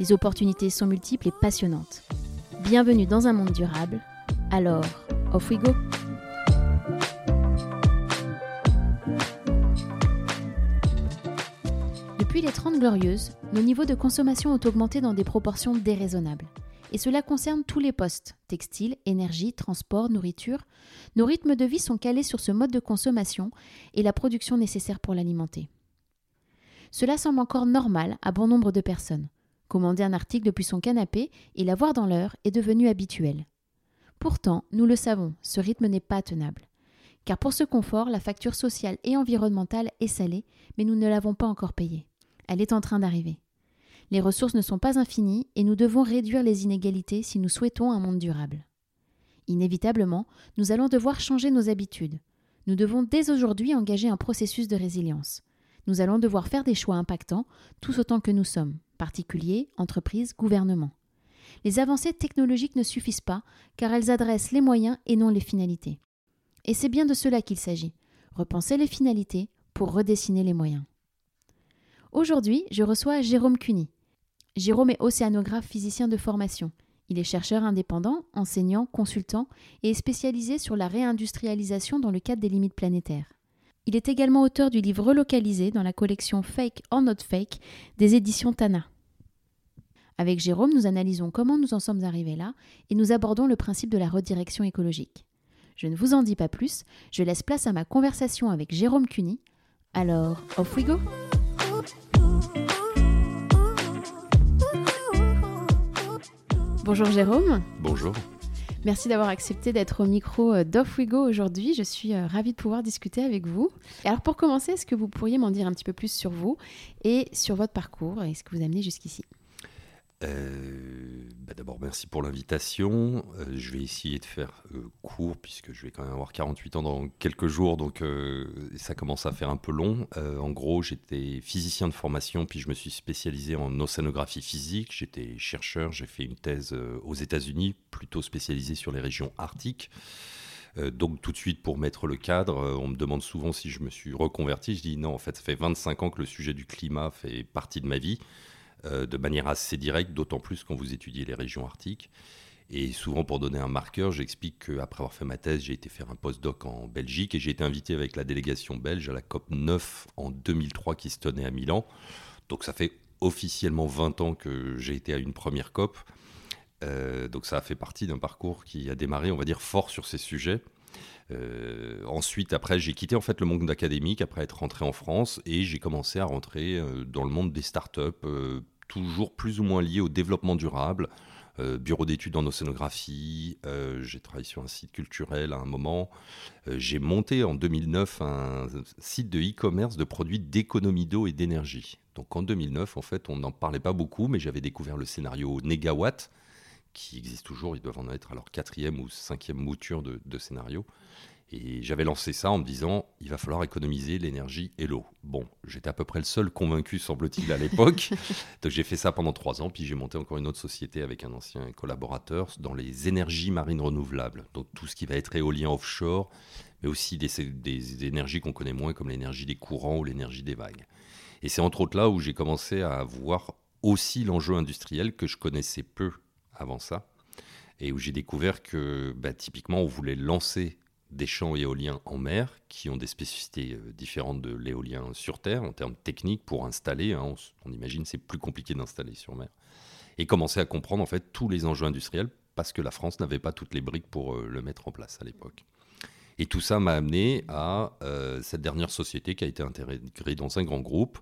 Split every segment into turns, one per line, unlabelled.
Les opportunités sont multiples et passionnantes. Bienvenue dans un monde durable. Alors, off we go! Depuis les 30 glorieuses, nos niveaux de consommation ont augmenté dans des proportions déraisonnables. Et cela concerne tous les postes, textile, énergie, transport, nourriture. Nos rythmes de vie sont calés sur ce mode de consommation et la production nécessaire pour l'alimenter. Cela semble encore normal à bon nombre de personnes. Commander un article depuis son canapé et l'avoir dans l'heure est devenu habituel. Pourtant, nous le savons, ce rythme n'est pas tenable. Car pour ce confort, la facture sociale et environnementale est salée, mais nous ne l'avons pas encore payée. Elle est en train d'arriver. Les ressources ne sont pas infinies et nous devons réduire les inégalités si nous souhaitons un monde durable. Inévitablement, nous allons devoir changer nos habitudes. Nous devons dès aujourd'hui engager un processus de résilience. Nous allons devoir faire des choix impactants, tous autant que nous sommes particuliers, entreprises, gouvernements. Les avancées technologiques ne suffisent pas, car elles adressent les moyens et non les finalités. Et c'est bien de cela qu'il s'agit, repenser les finalités pour redessiner les moyens. Aujourd'hui, je reçois Jérôme Cuny. Jérôme est océanographe physicien de formation. Il est chercheur indépendant, enseignant, consultant et spécialisé sur la réindustrialisation dans le cadre des limites planétaires. Il est également auteur du livre relocalisé dans la collection Fake or Not Fake des éditions Tana. Avec Jérôme, nous analysons comment nous en sommes arrivés là et nous abordons le principe de la redirection écologique. Je ne vous en dis pas plus, je laisse place à ma conversation avec Jérôme Cuny. Alors, off we go! Bonjour Jérôme.
Bonjour.
Merci d'avoir accepté d'être au micro euh, d'Off We Go aujourd'hui. Je suis euh, ravie de pouvoir discuter avec vous. alors pour commencer, est-ce que vous pourriez m'en dire un petit peu plus sur vous et sur votre parcours et ce que vous amenez jusqu'ici?
Euh, bah D'abord, merci pour l'invitation. Euh, je vais essayer de faire euh, court puisque je vais quand même avoir 48 ans dans quelques jours, donc ça commence à faire un peu long. en gros, j'étais physicien de formation, puis je me suis spécialisé en océanographie physique. J'étais chercheur, j'ai fait une thèse aux États-Unis, plutôt spécialisée sur les régions arctiques. donc tout de suite, pour mettre le cadre, on me demande souvent si je me suis reconverti. Je dis non, en fait, ça fait 25 ans que le sujet du climat fait partie de ma vie. Euh, de manière assez directe, d'autant plus quand vous étudiez les régions arctiques. Et souvent, pour donner un marqueur, j'explique qu'après avoir fait ma thèse, j'ai été faire un postdoc en Belgique et j'ai été invité avec la délégation belge à la COP 9 en 2003 qui se tenait à Milan. Donc ça fait officiellement 20 ans que j'ai été à une première COP. Euh, donc ça a fait partie d'un parcours qui a démarré, on va dire, fort sur ces sujets. Euh, ensuite, après, j'ai quitté en fait le monde académique après être rentré en France et j'ai commencé à rentrer euh, dans le monde des startups, euh, toujours plus ou moins lié au développement durable. bureau d'études en océanographie, j'ai travaillé sur un site culturel à un moment. j'ai monté en 2009 un site de e-commerce de produits d'économie d'eau et d'énergie. Donc en 2009, en fait, on n'en parlait pas beaucoup, mais j'avais découvert le scénario Negawatt, qui existe toujours, ils doivent en être à leur quatrième ou cinquième mouture de, de scénario. Et j'avais lancé ça en me disant, il va falloir économiser l'énergie et l'eau. Bon, j'étais à peu près le seul convaincu, semble-t-il, à l'époque. Donc j'ai fait ça pendant trois ans, puis j'ai monté encore une autre société avec un ancien collaborateur dans les énergies marines renouvelables. Donc tout ce qui va être éolien offshore, mais aussi des, des énergies qu'on connaît moins, comme l'énergie des courants ou l'énergie des vagues. Et c'est entre autres là où j'ai commencé à voir aussi l'enjeu industriel que je connaissais peu avant ça, et où j'ai découvert que bah, typiquement on voulait lancer des champs éoliens en mer qui ont des spécificités euh, différentes de l'éolien sur Terre en termes techniques pour installer. Hein, on, imagine c'est plus compliqué d'installer sur mer. Et commencer à comprendre en fait tous les enjeux industriels parce que la France n'avait pas toutes les briques pour euh, le mettre en place à l'époque. Et tout ça m'a amené à euh, cette dernière société qui a été intégrée dans un grand groupe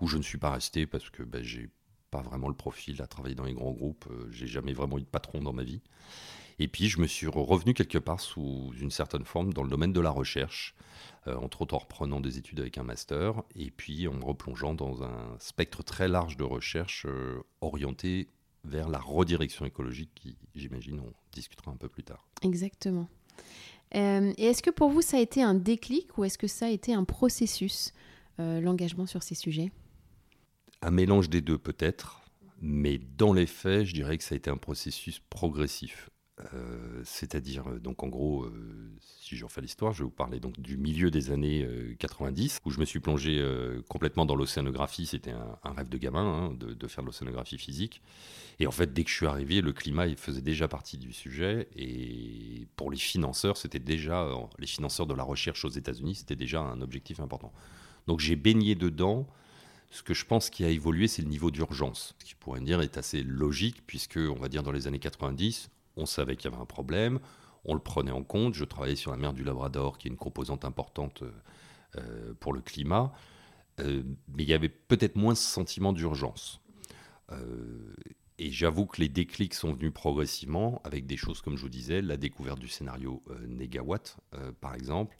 où je ne suis pas resté parce que ben, j'ai pas vraiment le profil à travailler dans les grands groupes. j'ai jamais vraiment eu de patron dans ma vie. Et puis, je me suis revenu quelque part sous une certaine forme dans le domaine de la recherche, euh, entre autres en reprenant des études avec un master, et puis en me replongeant dans un spectre très large de recherche euh, orienté vers la redirection écologique qui, j'imagine, on discutera un peu plus tard.
Exactement. Euh, et est-ce que pour vous, ça a été un déclic ou est-ce que ça a été un processus, euh, l'engagement sur ces sujets?
Un mélange des deux peut-être, mais dans les faits, je dirais que ça a été un processus progressif. Euh, c'est-à-dire, euh, donc en gros, euh, si je refais l'histoire, je vais vous parler donc du milieu des années 90, où je me suis plongé complètement dans l'océanographie. C'était un, rêve de gamin hein, de, faire de l'océanographie physique. Et en fait, dès que je suis arrivé, le climat faisait déjà partie du sujet. Et pour les financeurs, c'était déjà, les financeurs de la recherche aux États-Unis, c'était déjà un objectif important. Donc j'ai baigné dedans. Ce que je pense qui a évolué, c'est le niveau d'urgence, ce qui pourrait dire est assez logique, puisque, on va dire, dans les années 90, on savait qu'il y avait un problème, on le prenait en compte. Je travaillais sur la mer du Labrador, qui est une composante importante euh, euh, pour le climat, euh, mais il y avait peut-être moins ce sentiment d'urgence. et j'avoue que les déclics sont venus progressivement avec des choses, comme je vous disais, la découverte du scénario Négawatt, par exemple,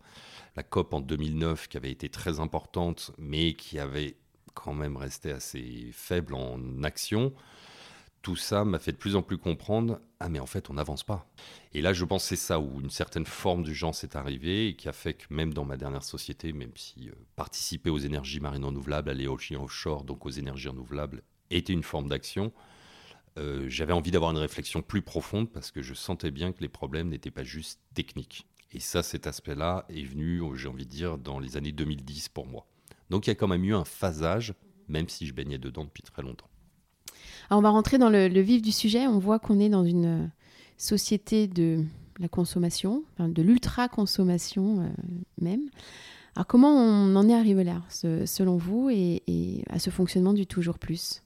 la COP en 2009 qui avait été très importante, mais qui avait quand même resté assez faible en action tout ça m'a fait de plus en plus comprendre ah mais en fait on n'avance pas. Et là je pense c'est ça où une certaine forme d'urgence est arrivée et qui a fait que même dans ma dernière société, même si euh, participer aux énergies marines renouvelables, aller au offshore, donc aux énergies renouvelables, était une forme d'action, euh, j'avais envie d'avoir une réflexion plus profonde parce que je sentais bien que les problèmes n'étaient pas juste techniques. Et ça, cet aspect-là est venu, j'ai envie de dire, dans les années 2010 pour moi. Donc il y a quand même eu un phasage, même si je baignais dedans depuis très longtemps
on va rentrer dans le, vif du sujet. On voit qu'on est dans une euh, société de la consommation, de l'ultra-consommation euh, même. Alors comment on en est arrivé là, selon vous, et, à ce fonctionnement du toujours plus?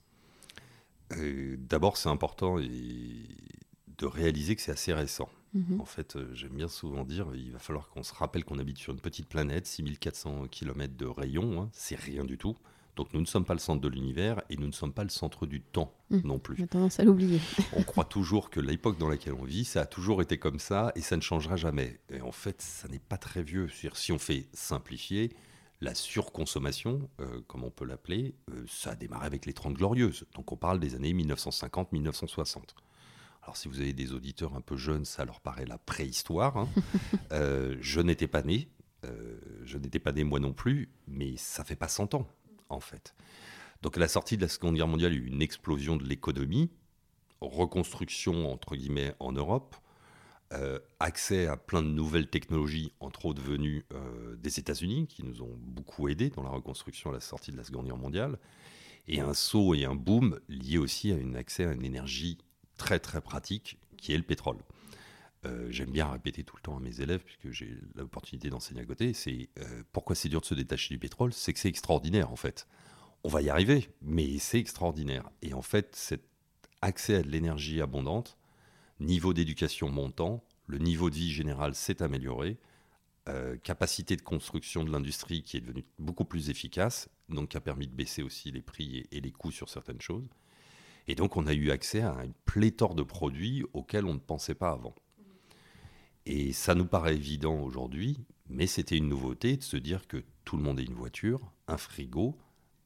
Euh, D'abord, c'est important de réaliser que c'est assez récent. Mhm. En fait, j'aime bien souvent dire, il va falloir qu'on se rappelle qu'on habite sur une petite planète, 6400 km de rayon, hein, c'est rien du tout. Donc nous ne sommes pas le centre de l'univers et nous ne sommes pas le centre du temps mmh. non plus.
On a tendance à l'oublier.
on croit toujours que l'époque dans laquelle on vit, ça a toujours été comme ça et ça ne changera jamais. Et en fait, ça n'est pas très vieux. si on fait simplifier, la surconsommation, euh, comme on peut l'appeler, euh, ça a démarré avec les Trente Glorieuses. Donc on parle des années 1950-1960. Alors si vous avez des auditeurs un peu jeunes, ça leur paraît la préhistoire. Hein. Euh, je n'étais pas né, je n'étais pas né moi non plus, mais ça fait pas 100 ans en fait. Donc à la sortie de la Seconde Guerre mondiale, il y a eu une explosion de l'économie, reconstruction entre guillemets en Europe, euh, accès à plein de nouvelles technologies, entre autres venues euh, des États-Unis, qui nous ont beaucoup aidés dans la reconstruction à la sortie de la Seconde Guerre mondiale, et un saut et un boom lié aussi à un accès à une énergie très très pratique qui est le pétrole. Euh, j'aime bien répéter tout le temps à mes élèves, puisque j'ai l'opportunité d'enseigner à côté, c'est euh, pourquoi c'est dur de se détacher du pétrole, c'est que c'est extraordinaire en fait. On va y arriver, mais c'est extraordinaire. Et en fait, cet accès à de l'énergie abondante, niveau d'éducation montant, le niveau de vie général s'est amélioré, euh, capacité de construction de l'industrie qui est devenue beaucoup plus efficace, donc qui a permis de baisser aussi les prix et les coûts sur certaines choses. Et donc on a eu accès à une pléthore de produits auxquels on ne pensait pas avant. Et ça nous paraît évident aujourd'hui, mais c'était une nouveauté de se dire que tout le monde ait une voiture, un frigo,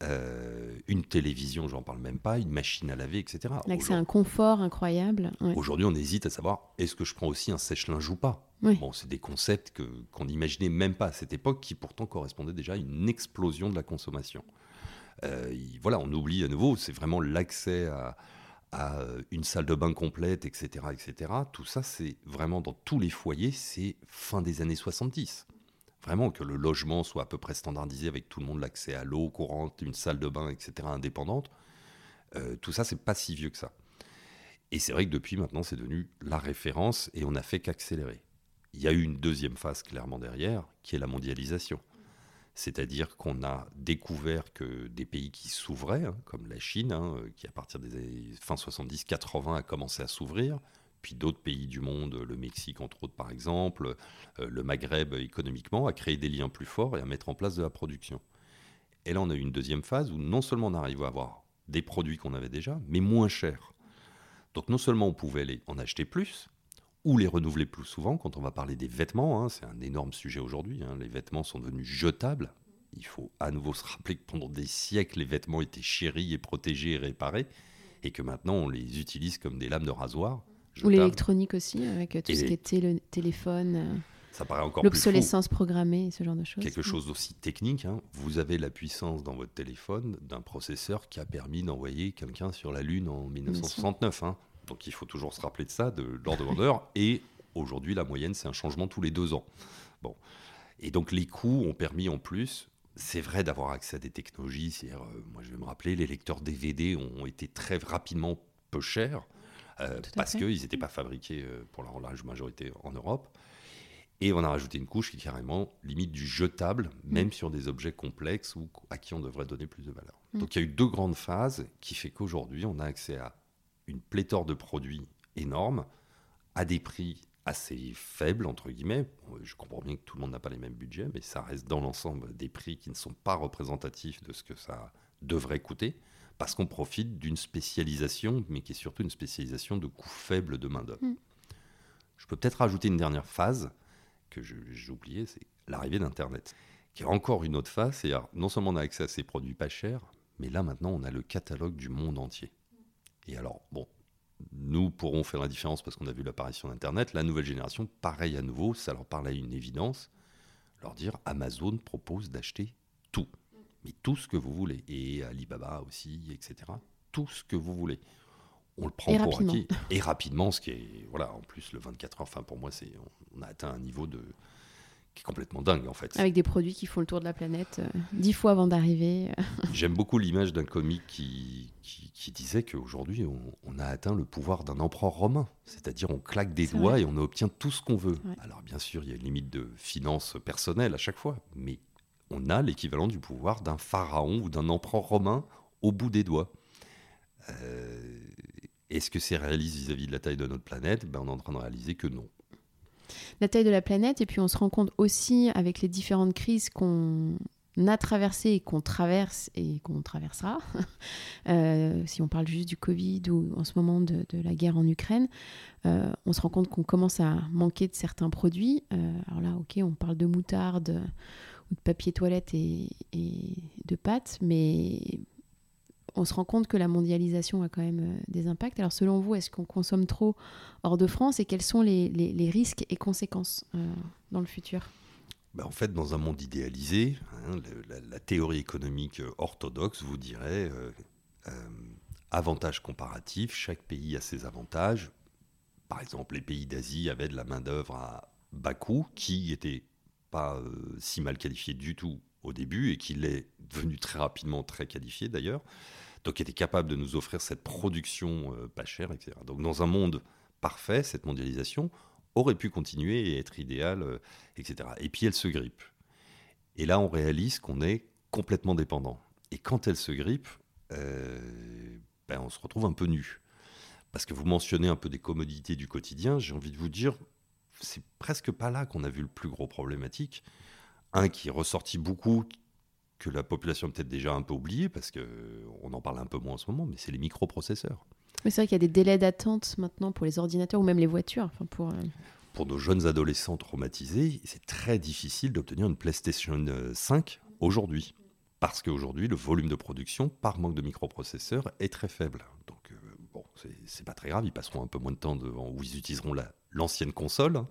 euh, une télévision, j'en parle même pas, une machine à laver, etc.
c'est un confort incroyable.
Aujourd'hui, on hésite à savoir est-ce que je prends aussi un sèche-linge ou pas? Bon, c'est des concepts qu'on n'imaginait même pas à cette époque, qui pourtant correspondaient déjà à une explosion de la consommation. Euh, voilà, on oublie à nouveau, c'est vraiment l'accès à, euh, une salle de bain complète, etc. etc. Tout ça, c'est vraiment dans tous les foyers, c'est fin des années 70. Vraiment que le logement soit à peu près standardisé avec tout le monde l'accès à l'eau courante, une salle de bain, etc. indépendante. Euh, tout ça, c'est pas si vieux que ça. Et c'est vrai que depuis maintenant, c'est devenu la référence et on n'a fait qu'accélérer. Il y a eu une deuxième phase clairement derrière, qui est la mondialisation. C'est-à-dire qu'on a découvert que des pays qui s'ouvraient, hein, comme la Chine, hein, qui à partir des années fin 70-80 a commencé à s'ouvrir, puis d'autres pays du monde, le Mexique entre autres par exemple, euh, le Maghreb économiquement, a créé des liens plus forts et à mettre en place de la production. Et là, on a eu une deuxième phase où non seulement on arrive à avoir des produits qu'on avait déjà, mais moins chers. Donc non seulement on pouvait les en acheter plus, ou les renouveler plus souvent. Quand on va parler des vêtements, hein, c'est un énorme sujet aujourd'hui. Hein. les vêtements sont devenus jetables. Il faut à nouveau se rappeler que pendant des siècles, les vêtements étaient chéris et protégés et réparés. et que maintenant on les utilise comme des lames de rasoir.
Ou l'électronique aussi, avec tout ce qui était le téléphone. Euh,
ça paraît encore
L'obsolescence programmée, ce genre de choses.
Quelque chose d'aussi technique. Hein. Vous avez la puissance dans votre téléphone d'un processeur qui a permis d'envoyer quelqu'un sur la Lune en 1969. Hein. Donc il faut toujours se rappeler de ça, de l'ordre de grandeur. Et aujourd'hui, la moyenne, c'est un changement tous les deux ans. Bon. Et donc les coûts ont permis en plus c'est vrai d'avoir accès à des technologies. Euh, moi, je vais me rappeler, les lecteurs DVD ont été très rapidement peu chers euh, parce qu'ils n'étaient pas fabriqués euh, pour la large majorité en Europe. Et on a rajouté une couche qui est carrément limite du jetable, mm. même sur des objets complexes ou à qui on devrait donner plus de valeur. Mm. Donc il y a eu deux grandes phases qui fait qu'aujourd'hui, on a accès à une pléthore de produits énormes à des prix assez faible, entre guillemets. Je comprends bien que tout le monde n'a pas les mêmes budgets, mais ça reste dans l'ensemble des prix qui ne sont pas représentatifs de ce que ça devrait coûter, parce qu'on profite d'une spécialisation, mais qui est surtout une spécialisation de coûts faibles de main-d'œuvre. Mm. Je peux peut-être rajouter une dernière phase que j'ai oubliée, c'est l'arrivée d'Internet, qui est encore une autre phase. C'est non seulement on a accès à ces produits pas chers, mais là maintenant on a le catalogue du monde entier. Et alors, bon, nous pourrons faire la différence parce qu'on a vu l'apparition d'Internet. La nouvelle génération, pareil à nouveau, ça leur parle à une évidence. Leur dire Amazon propose d'acheter tout, mais tout ce que vous voulez. Et Alibaba aussi, etc. Tout ce que vous voulez. On le prend pour acquis. Et rapidement, ce qui est. Voilà, en plus, le 24 heures, enfin, pour moi, c'est on a atteint un niveau de complètement dingue en fait.
Avec des produits qui font le tour de la planète euh, dix fois avant d'arriver.
J'aime beaucoup l'image d'un comique qui, qui, disait qu'aujourd'hui on, a atteint le pouvoir d'un empereur romain, c'est-à-dire on claque des doigts et on obtient tout ce qu'on veut. Alors bien sûr il y a une limite de finances personnelles à chaque fois, mais on a l'équivalent du pouvoir d'un pharaon ou d'un empereur romain au bout des doigts. Euh, est-ce que c'est réaliste vis-à-vis de la taille de notre planète? Ben, On est en train de réaliser que non
la taille de la planète. Et puis on se rend compte aussi avec les différentes crises qu'on a traversées et qu'on traverse et qu'on traversera, euh, si on parle juste du Covid ou en ce moment de, la guerre en Ukraine, euh, on se rend compte qu'on commence à manquer de certains produits. Euh, alors là, ok, on parle de moutarde ou de papier toilette et, de pâtes, mais on se rend compte que la mondialisation a quand même euh, des impacts. Alors selon vous, est-ce qu'on consomme trop hors de France et quels sont les, risques et conséquences euh, dans le futur?
Ben, en fait, dans un monde idéalisé, hein, la, théorie économique orthodoxe vous dirait euh, avantage comparatif, chaque pays a ses avantages. Par exemple, les pays d'Asie avaient de la main-d'œuvre à bas coût qui n'était pas si mal qualifiée du tout au début et qui l'est devenu très rapidement très qualifiée d'ailleurs donc était capable de nous offrir cette production euh, pas chère, etc. Donc dans un monde parfait, cette mondialisation aurait pu continuer et être idéale, euh, etc. Et puis elle se grippe. Et là, on réalise qu'on est complètement dépendant. Et quand elle se grippe, euh, ben, on se retrouve un peu nu. Parce que vous mentionnez un peu des commodités du quotidien, j'ai envie de vous dire, c'est presque pas là qu'on a vu le plus gros problématique. Un qui est ressorti beaucoup, que la population a peut-être déjà un peu oublié, parce qu'on en parle un peu moins en ce moment, mais c'est les microprocesseurs.
c'est vrai qu'il y a des délais d'attente maintenant pour les ordinateurs ou même les voitures. Enfin pour, euh,
pour nos jeunes adolescents traumatisés, c'est très difficile d'obtenir une PlayStation 5 aujourd'hui. Parce qu'aujourd'hui, le volume de production, par manque de microprocesseurs, est très faible. Donc, euh, bon, c'est pas très grave, ils passeront un peu moins de temps devant, où ils utiliseront l'ancienne console.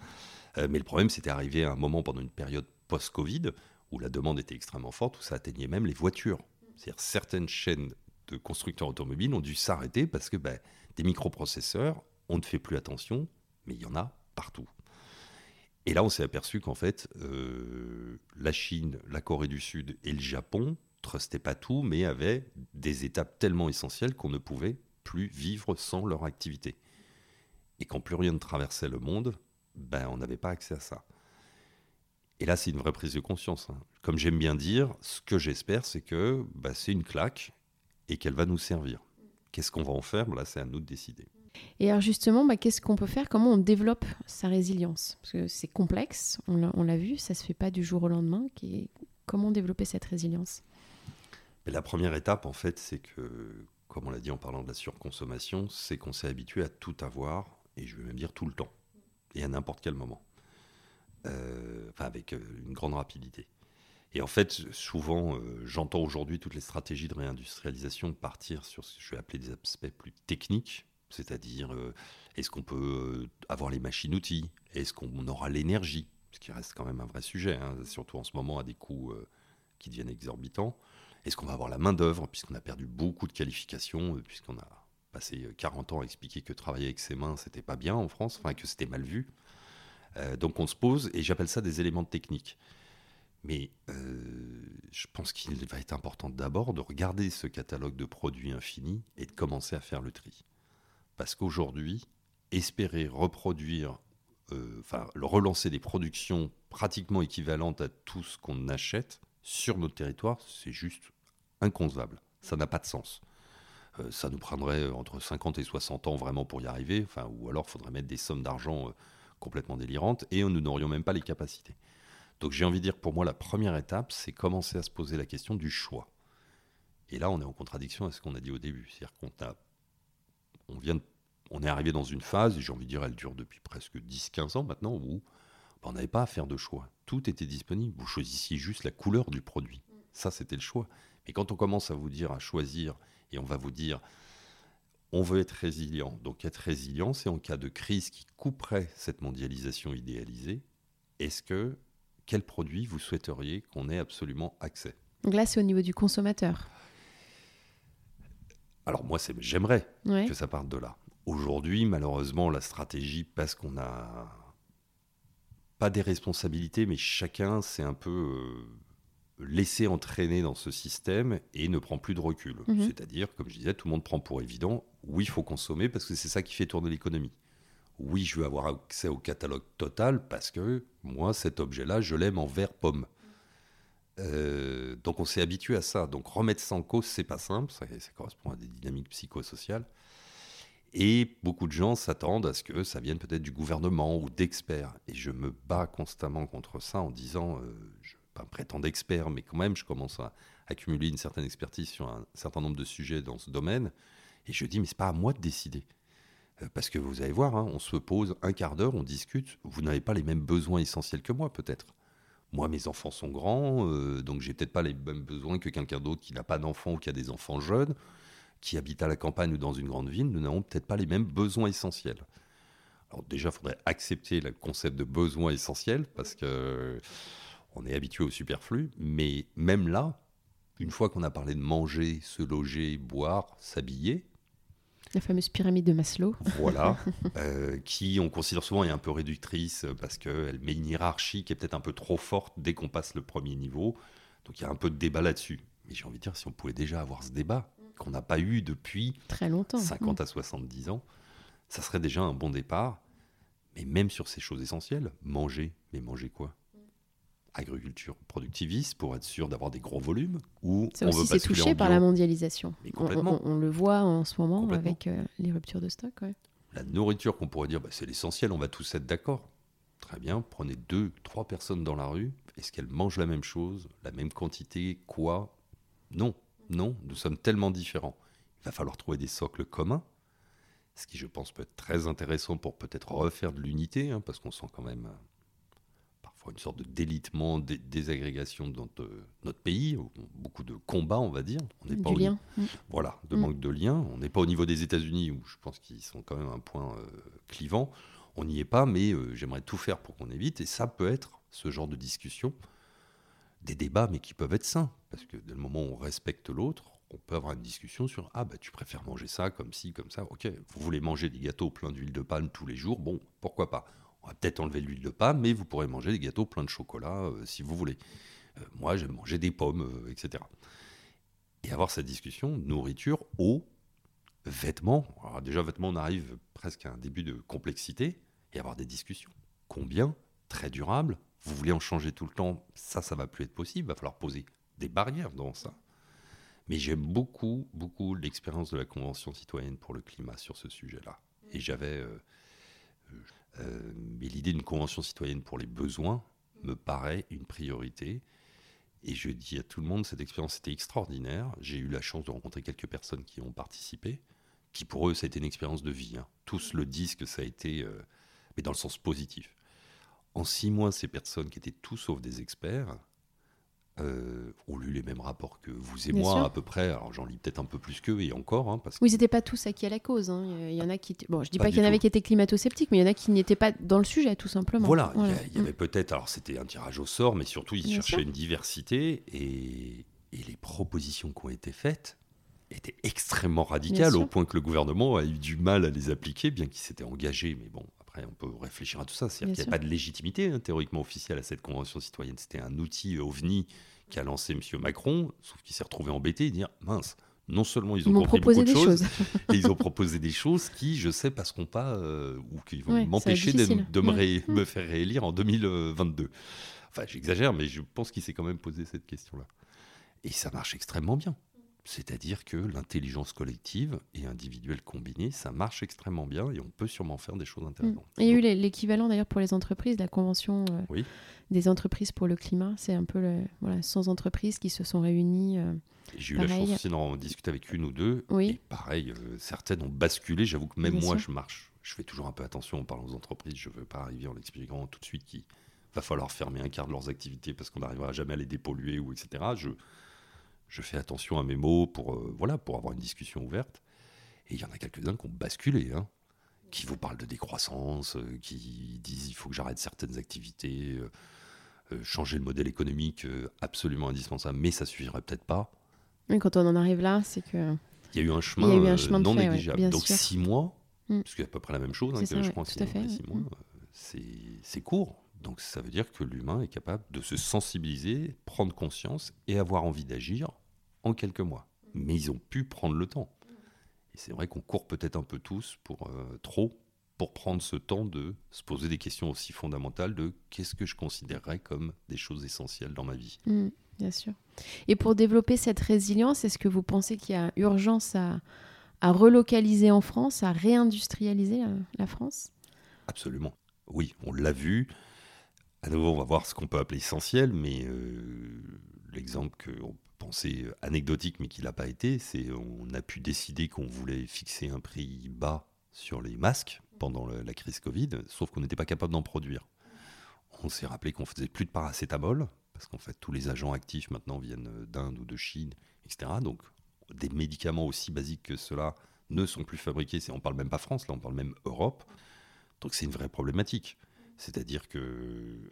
Euh, mais le problème, c'était arrivé à un moment pendant une période post-Covid où la demande était extrêmement forte, où ça atteignait même les voitures. C'est-à-dire certaines chaînes de constructeurs automobiles ont dû s'arrêter parce que ben, des microprocesseurs, on ne fait plus attention, mais il y en a partout. Et là, on s'est aperçu qu'en fait, euh, la Chine, la Corée du Sud et le Japon trustaient pas tout, mais avaient des étapes tellement essentielles qu'on ne pouvait plus vivre sans leur activité. Et quand plus rien ne traversait le monde, ben, on n'avait pas accès à ça. Et là, c'est une vraie prise de conscience. Hein. Comme j'aime bien dire, ce que j'espère, c'est que bah, c'est une claque et qu'elle va nous servir. Qu'est-ce qu'on va en faire? Là, c'est à nous de décider.
Et alors justement, bah, qu'est-ce qu'on peut faire? Comment on développe sa résilience? Parce que c'est complexe, on l'a vu, ça ne se fait pas du jour au lendemain. Comment développer cette résilience?
La première étape, en fait, c'est que, comme on l'a dit en parlant de la surconsommation, c'est qu'on s'est habitué à tout avoir, et je vais même dire tout le temps, et à n'importe quel moment. Euh, enfin avec euh, une grande rapidité. Et en fait, souvent, euh, j'entends aujourd'hui toutes les stratégies de réindustrialisation partir sur ce que je vais appeler des aspects plus techniques, c'est-à-dire est-ce qu'on peut avoir les machines-outils? Est-ce qu'on aura l'énergie? Ce qui reste quand même un vrai sujet, hein, surtout en ce moment à des coûts qui deviennent exorbitants. Est-ce qu'on va avoir la main-d'œuvre, puisqu'on a perdu beaucoup de qualifications, puisqu'on a passé 40 ans à expliquer que travailler avec ses mains, c'était pas bien en France, enfin que c'était mal vu? Donc on se pose, et j'appelle ça des éléments techniques. Mais euh, je pense qu'il va être important d'abord de regarder ce catalogue de produits infinis et de commencer à faire le tri. Parce qu'aujourd'hui, espérer reproduire, euh, enfin relancer des productions pratiquement équivalentes à tout ce qu'on achète sur notre territoire, c'est juste inconcevable. Ça n'a pas de sens. Euh, ça nous prendrait entre 50 et 60 ans vraiment pour y arriver, enfin, ou alors il faudrait mettre des sommes d'argent complètement délirantes et nous n'aurions même pas les capacités. Donc j'ai envie de dire, pour moi, la première étape, c'est commencer à se poser la question du choix. Et là, on est en contradiction avec ce qu'on a dit au début. C'est-à-dire qu'on a, on vient on est arrivé dans une phase, et j'ai envie de dire, elle dure depuis presque 10-15 ans maintenant, où ben, on n'avait pas à faire de choix. Tout était disponible. Vous choisissiez juste la couleur du produit. Ça, c'était le choix. Mais quand on commence à vous dire, à choisir, et on va vous dire, on veut être résilient. Donc être résilient, c'est en cas de crise qui couperait cette mondialisation idéalisée, est-ce que quel produit vous souhaiteriez qu'on ait absolument accès?
Donc là, c'est au niveau du consommateur.
Alors moi, j'aimerais que ça parte de là. Aujourd'hui, malheureusement, la stratégie, parce qu'on n'a pas des responsabilités, mais chacun s'est un peu euh, laissé entraîner dans ce système et ne prend plus de recul. Mhm. C'est-à-dire, comme je disais, tout le monde prend pour évident, oui, il faut consommer parce que c'est ça qui fait tourner l'économie oui, je veux avoir accès au catalogue total parce que moi, cet objet-là, je l'aime en vert pomme. Euh, donc on s'est habitué à ça. Donc remettre ça en cause, c'est pas simple, ça, correspond à des dynamiques psychosociales. Et beaucoup de gens s'attendent à ce que ça vienne peut-être du gouvernement ou d'experts. Et je me bats constamment contre ça en disant, euh, je ne pas prétendre expert, mais quand même, je commence à accumuler une certaine expertise sur un certain nombre de sujets dans ce domaine. Et je dis, mais c'est pas à moi de décider. Euh, parce que vous allez voir, hein, on se pose un quart d'heure, on discute. Vous n'avez pas les mêmes besoins essentiels que moi, peut-être. Moi, mes enfants sont grands, euh, donc j'ai peut-être pas les mêmes besoins que quelqu'un d'autre qui n'a pas d'enfants ou qui a des enfants jeunes, qui habite à la campagne ou dans une grande ville. Nous n'avons peut-être pas les mêmes besoins essentiels. Alors déjà, il faudrait accepter le concept de besoin essentiel parce que on est habitué au superflu. Mais même là, une fois qu'on a parlé de manger, se loger, boire, s'habiller,
la fameuse pyramide de Maslow.
Voilà, euh, qui on considère souvent est un peu réductrice parce qu'elle met une hiérarchie qui est peut-être un peu trop forte dès qu'on passe le premier niveau. Donc il y a un peu de débat là-dessus. Mais j'ai envie de dire, si on pouvait déjà avoir ce débat, qu'on n'a pas eu depuis
très longtemps,
50 mm. à 70 ans, ça serait déjà un bon départ. Mais même sur ces choses essentielles, manger, mais manger quoi? Agriculture productiviste pour être sûr d'avoir des gros volumes ou
Ça aussi, c'est touché par la mondialisation. On, le voit en ce moment avec euh, les ruptures de stock.
La nourriture qu'on pourrait dire, bah, c'est l'essentiel, on va tous être d'accord. Très bien, prenez deux, trois personnes dans la rue, est-ce qu'elles mangent la même chose, la même quantité, quoi? Non, non, nous sommes tellement différents. Il va falloir trouver des socles communs, ce qui je pense peut être très intéressant pour peut-être refaire de l'unité, hein, parce qu'on sent quand même une sorte de délitement, de désagrégation dans notre, pays, beaucoup de combats, on va dire. On
n'est pas au lien.
Mm. Voilà, de mm. manque de lien. On n'est pas au niveau des États-Unis, où je pense qu'ils sont quand même un point euh, clivant. On n'y est pas, mais euh, j'aimerais tout faire pour qu'on évite. Et ça peut être ce genre de discussion, des débats, mais qui peuvent être sains. Parce que dès le moment où on respecte l'autre, on peut avoir une discussion sur Ah, bah, tu préfères manger ça comme ci, comme ça. Ok, vous voulez manger des gâteaux pleins d'huile de palme tous les jours. Bon, pourquoi pas? On va peut-être enlever l'huile de palme, mais vous pourrez manger des gâteaux pleins de chocolat euh, si vous voulez. Euh, moi, j'aime manger des pommes, euh, etc. Et avoir cette discussion, nourriture, eau, vêtements. Alors déjà, vêtements, on arrive presque à un début de complexité et avoir des discussions. Combien? Très durable. Vous voulez en changer tout le temps Ça, ça va plus être possible. Il va falloir poser des barrières dans ça. Mais j'aime beaucoup, beaucoup l'expérience de la Convention citoyenne pour le climat sur ce sujet-là. Et j'avais, mais l'idée d'une convention citoyenne pour les besoins me paraît une priorité. Et je dis à tout le monde, cette expérience était extraordinaire. J'ai eu la chance de rencontrer quelques personnes qui ont participé, qui pour eux, ça a été une expérience de vie. Hein. Tous le disent que ça a été, euh, mais dans le sens positif. En six mois, ces personnes qui étaient tous sauf des experts euh, ont lu les mêmes rapports que vous et moi à peu près. Alors j'en lis peut-être un peu plus qu'eux et encore. Hein, parce
oui, c'était pas tous acquis à la cause. Hein. Il y en a qui. Bon, je dis pas, qu'il y en avait qui étaient climato-sceptiques, mais il y en a qui n'étaient pas dans le sujet, tout simplement.
Voilà, il y, avait peut-être. Alors c'était un tirage au sort, mais surtout ils cherchaient une diversité et, et, les propositions qui ont été faites étaient extrêmement radicales au point que le gouvernement a eu du mal à les appliquer, bien qu'il s'était engagé. Mais bon, on peut réfléchir à tout ça. C'est-à-dire qu'il n'y a pas de légitimité hein, théoriquement officielle à cette convention citoyenne. C'était un outil ovni qu'a lancé M. Macron, sauf qu'il s'est retrouvé embêté et dire mince. Non seulement ils ont proposé des choses, et ils ont proposé des choses qui, je sais, passeront pas euh, ou qui vont m'empêcher de, me, me, faire réélire en 2022. Enfin, j'exagère, mais je pense qu'il s'est quand même posé cette question-là. Et ça marche extrêmement bien. C'est-à-dire que l'intelligence collective et individuelle combinée, ça marche extrêmement bien et on peut sûrement faire des choses mm. intéressantes.
il y a eu l'équivalent d'ailleurs pour les entreprises, la convention euh, des entreprises pour le climat. C'est un peu le, voilà, 100 entreprises qui se sont réunies. Euh,
j'ai eu la chance d'en discuter avec une ou deux. Oui. Et pareil, euh, certaines ont basculé. J'avoue que même moi, je marche. Je fais toujours un peu attention en parlant aux entreprises. Je ne veux pas arriver en expliquant tout de suite qu'il va falloir fermer un quart de leurs activités parce qu'on n'arrivera jamais à les dépolluer ou etc. Je, je fais attention à mes mots pour, euh, voilà, pour avoir une discussion ouverte. Et il y en a quelques-uns qui ont basculé, hein, qui vous parlent de décroissance, euh, qui disent il faut que j'arrête certaines activités, euh, changer le modèle économique, absolument indispensable, mais ça suffirait peut-être pas.
Mais quand on en arrive là, c'est que.
Il y a eu un chemin, non négligeable. Donc six mois, mm. parce que à peu près la même chose, hein, que je pense, six mois, c'est court. Donc ça veut dire que l'humain est capable de se sensibiliser, prendre conscience et avoir envie d'agir en quelques mois. Mais ils ont pu prendre le temps. Et c'est vrai qu'on court peut-être un peu tous pour euh, trop pour prendre ce temps de se poser des questions aussi fondamentales de qu'est-ce que je considérerais comme des choses essentielles dans ma vie.
Mmh, bien sûr. Et pour développer cette résilience, est-ce que vous pensez qu'il y a urgence à, relocaliser en France, à réindustrialiser la, la France?
Absolument. Oui, on l'a vu à nouveau, on va voir ce qu'on peut appeler essentiel, mais euh, l'exemple qu'on peut penser anecdotique, mais qui l'a pas été, c'est on a pu décider qu'on voulait fixer un prix bas sur les masques pendant la crise Covid, sauf qu'on n'était pas capable d'en produire. On s'est rappelé qu'on faisait plus de paracétamol, parce qu'en fait tous les agents actifs maintenant viennent d'Inde ou de Chine, etc. Donc des médicaments aussi basiques que cela ne sont plus fabriqués. On parle même pas France, là on parle même Europe. Donc c'est une vraie problématique. C'est-à-dire que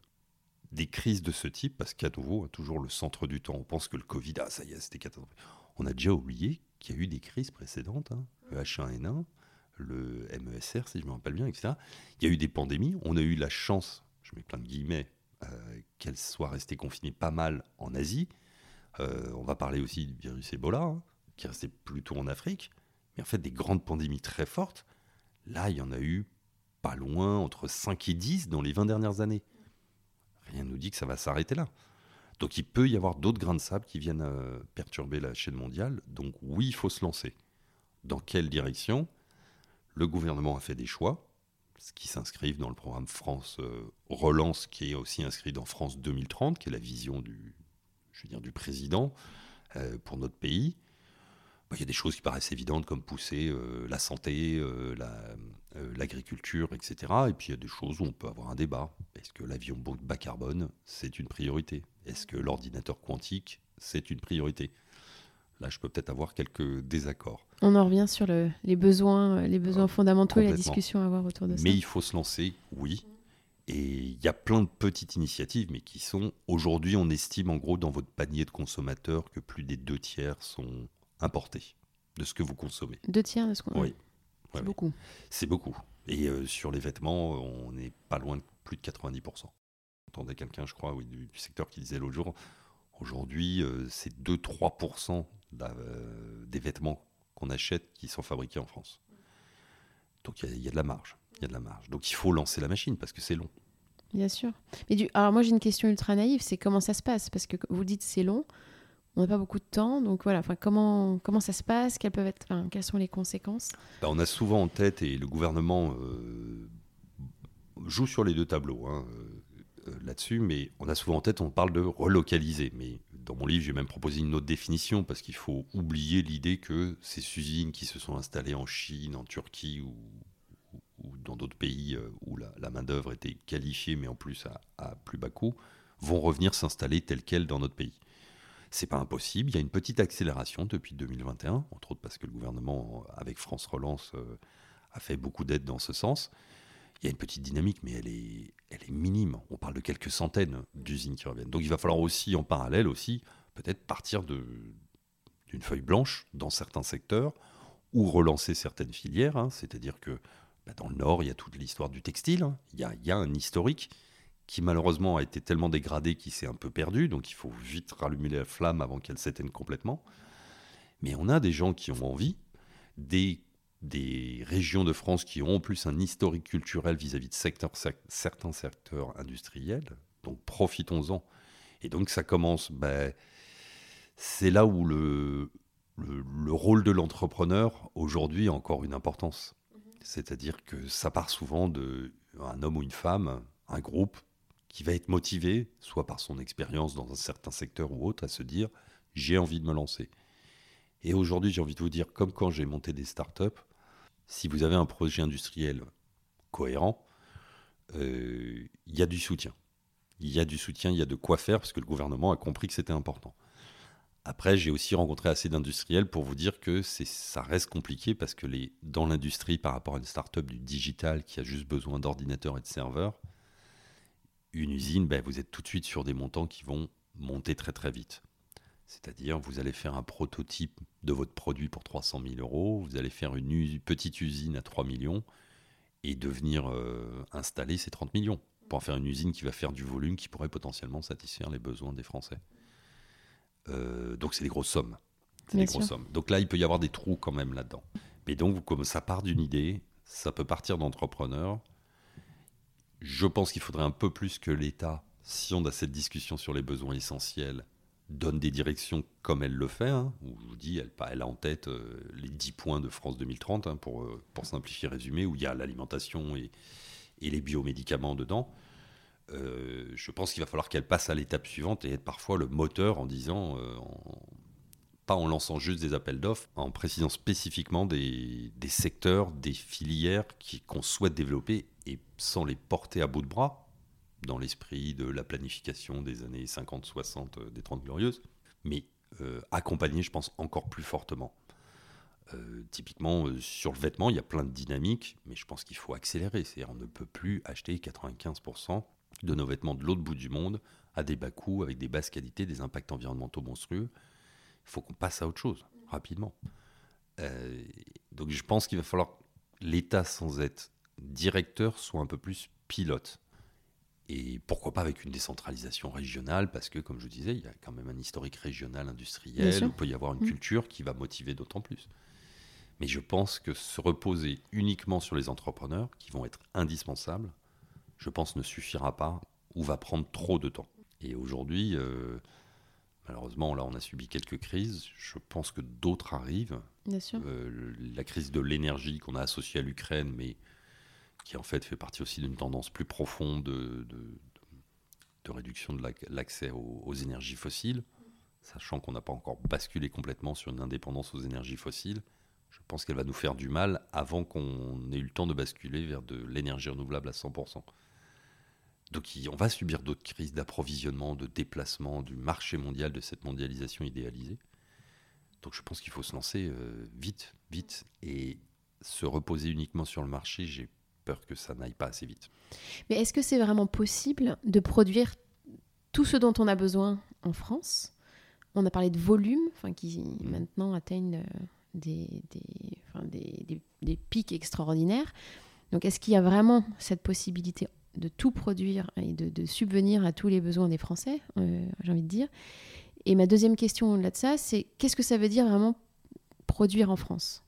des crises de ce type, parce qu'à nouveau, toujours le centre du temps, on pense que le Covid, ah ça y est, c'était catastrophique. On a déjà oublié qu'il y a eu des crises précédentes, hein. le H1N1, le MESR, si je me rappelle bien, etc. Il y a eu des pandémies, on a eu la chance, je mets plein de guillemets, euh, qu'elles soient restées confinées pas mal en Asie. Euh, on va parler aussi du virus Ebola, hein, qui est plutôt en Afrique. Mais en fait, des grandes pandémies très fortes, là, il y en a eu pas loin, entre 5 et 10 dans les 20 dernières années. Rien ne nous dit que ça va s'arrêter là. Donc il peut y avoir d'autres grains de sable qui viennent euh, perturber la chaîne mondiale. Donc oui, il faut se lancer. Dans quelle direction? Le gouvernement a fait des choix, ce qui s'inscrivent dans le programme France euh, Relance, qui est aussi inscrit dans France 2030, qui est la vision du, je veux dire, du président euh, pour notre pays. Bah, il y a des choses qui paraissent évidentes comme pousser la santé, euh, l'agriculture, etc. Et puis il y a des choses où on peut avoir un débat. Est-ce que l'avion bas carbone, c'est une priorité? Est-ce que l'ordinateur quantique, c'est une priorité? Là, je peux peut-être avoir quelques désaccords.
On en revient sur les besoins, les besoins fondamentaux et la discussion à avoir autour de ça.
Mais il faut se lancer, oui. Et il y a plein de petites initiatives, mais qui sont aujourd'hui, on estime en gros dans votre panier de consommateurs que plus des deux tiers sont importé de ce que vous consommez.
Deux tiers de ce qu'on
Oui.
C'est beaucoup.
C'est beaucoup. Et euh, sur les vêtements, on n'est pas loin de plus de 90%. J'entendais quelqu'un, je crois, oui, du, secteur qui disait l'autre jour, aujourd'hui, euh, c'est 2-3% euh, des vêtements qu'on achète qui sont fabriqués en France. Donc il y, a de la marge. Il y a de la marge. Donc il faut lancer la machine parce que c'est long.
Bien sûr. Mais du... Alors moi j'ai une question ultra naïve, c'est comment ça se passe? Parce que vous dites c'est long on n'a pas beaucoup de temps. Donc voilà, comment, comment ça se passe? Quelles, peuvent être, sont les conséquences?
Bah, On a souvent en tête, et le gouvernement euh, joue sur les deux tableaux hein, euh, là-dessus, mais on a souvent en tête, on parle de relocaliser. Mais dans mon livre, j'ai même proposé une autre définition, parce qu'il faut oublier l'idée que ces usines qui se sont installées en Chine, en Turquie ou, dans d'autres pays euh, où la, main-d'œuvre était qualifiée, mais en plus à, à plus bas coût, vont revenir s'installer telles quelles dans notre pays. C'est pas impossible. Il y a une petite accélération depuis 2021, entre autres parce que le gouvernement, avec France Relance, euh, a fait beaucoup d'aides dans ce sens. Il y a une petite dynamique, mais elle est, elle est minime. On parle de quelques centaines d'usines qui reviennent. Donc il va falloir aussi, en parallèle aussi, peut-être partir d'une feuille blanche dans certains secteurs ou relancer certaines filières. Hein. C'est-à-dire que bah, dans le Nord, il y a toute l'histoire du textile. Hein. Il, y a, il y a un historique qui malheureusement a été tellement dégradé qu'il s'est un peu perdu, donc il faut vite rallumer la flamme avant qu'elle s'éteigne complètement. Mais on a des gens qui ont envie, des, des régions de France qui ont en plus un historique culturel vis-à-vis de certains secteurs industriels, donc profitons-en. Et donc ça commence, ben, c'est là où le, le, le rôle de l'entrepreneur aujourd'hui a encore une importance. Mhm. C'est-à-dire que ça part souvent d'un homme ou une femme, un groupe qui va être motivé, soit par son expérience dans un certain secteur ou autre, à se dire j'ai envie de me lancer. Et aujourd'hui, j'ai envie de vous dire, comme quand j'ai monté des startups, si vous avez un projet industriel cohérent, euh, il y a du soutien. Il y a du soutien, il y a de quoi faire, parce que le gouvernement a compris que c'était important. Après, j'ai aussi rencontré assez d'industriels pour vous dire que ça reste compliqué parce que dans l'industrie, par rapport à une start-up du digital qui a juste besoin d'ordinateurs et de serveurs, une usine, ben, vous êtes tout de suite sur des montants qui vont monter très très vite. C'est-à-dire, vous allez faire un prototype de votre produit pour 300 000 euros, vous allez faire une petite usine à 3 millions et devenir euh, installer ces 30 millions pour en faire une usine qui va faire du volume qui pourrait potentiellement satisfaire les besoins des Français. Euh, donc, c'est des grosses sommes. Des grosses sommes. Donc là, il peut y avoir des trous quand même là-dedans. Mais donc, comme ça part d'une idée, ça peut partir d'entrepreneurs je pense qu'il faudrait un peu plus que l'État, si on a cette discussion sur les besoins essentiels, donne des directions comme elle le fait. Hein, où je vous dis, elle, a en tête euh, les 10 points de France 2030, hein, pour, euh, pour simplifier, résumer, où il y a l'alimentation et, les biomédicaments dedans. Euh, je pense qu'il va falloir qu'elle passe à l'étape suivante et être parfois le moteur en disant, pas en lançant juste des appels d'offres, en précisant spécifiquement des secteurs, des filières qu'on souhaite développer et sans les porter à bout de bras, dans l'esprit de la planification des années 50-60 euh, des 30 Glorieuses, mais euh, je pense, encore plus fortement. Euh, typiquement, sur le vêtement, il y a plein de dynamiques, mais je pense qu'il faut accélérer. C'est-à-dire, on ne peut plus acheter 95% de nos vêtements de l'autre bout du monde à des bas coûts, avec des basses qualités, des impacts environnementaux monstrueux. Il faut qu'on passe à autre chose, rapidement. donc je pense qu'il va falloir l'État, sans être directeurs soit un peu plus pilote. Et pourquoi pas avec une décentralisation régionale, parce que, comme je vous disais, il y a quand même un historique régional industriel, il peut y avoir une mm. culture qui va motiver d'autant plus. Mais je pense que se reposer uniquement sur les entrepreneurs, qui vont être indispensables, je pense ne suffira pas ou va prendre trop de temps. Et aujourd'hui, euh, malheureusement, là, on a subi quelques crises. Je pense que d'autres arrivent.
Bien sûr.
Euh, la crise de l'énergie qu'on a associée à l'Ukraine, mais qui en fait fait partie aussi d'une tendance plus profonde de, réduction de l'accès aux, énergies fossiles, sachant qu'on n'a pas encore basculé complètement sur une indépendance aux énergies fossiles. Je pense qu'elle va nous faire du mal avant qu'on ait eu le temps de basculer vers de l'énergie renouvelable à 100%. Donc on va subir d'autres crises d'approvisionnement, de déplacement, du marché mondial, de cette mondialisation idéalisée. Donc je pense qu'il faut se lancer euh, vite, vite, et se reposer uniquement sur le marché, peur que ça n'aille pas assez vite.
Mais est-ce que c'est vraiment possible de produire tout ce dont on a besoin en France? On a parlé de volume, enfin, qui mm. maintenant atteignent euh, des, des, enfin, des, des, pics extraordinaires. Donc est-ce qu'il y a vraiment cette possibilité de tout produire et de, de subvenir à tous les besoins des Français, euh, j'ai envie de dire? Et ma deuxième question au-delà de ça, c'est qu'est-ce que ça veut dire vraiment produire en France?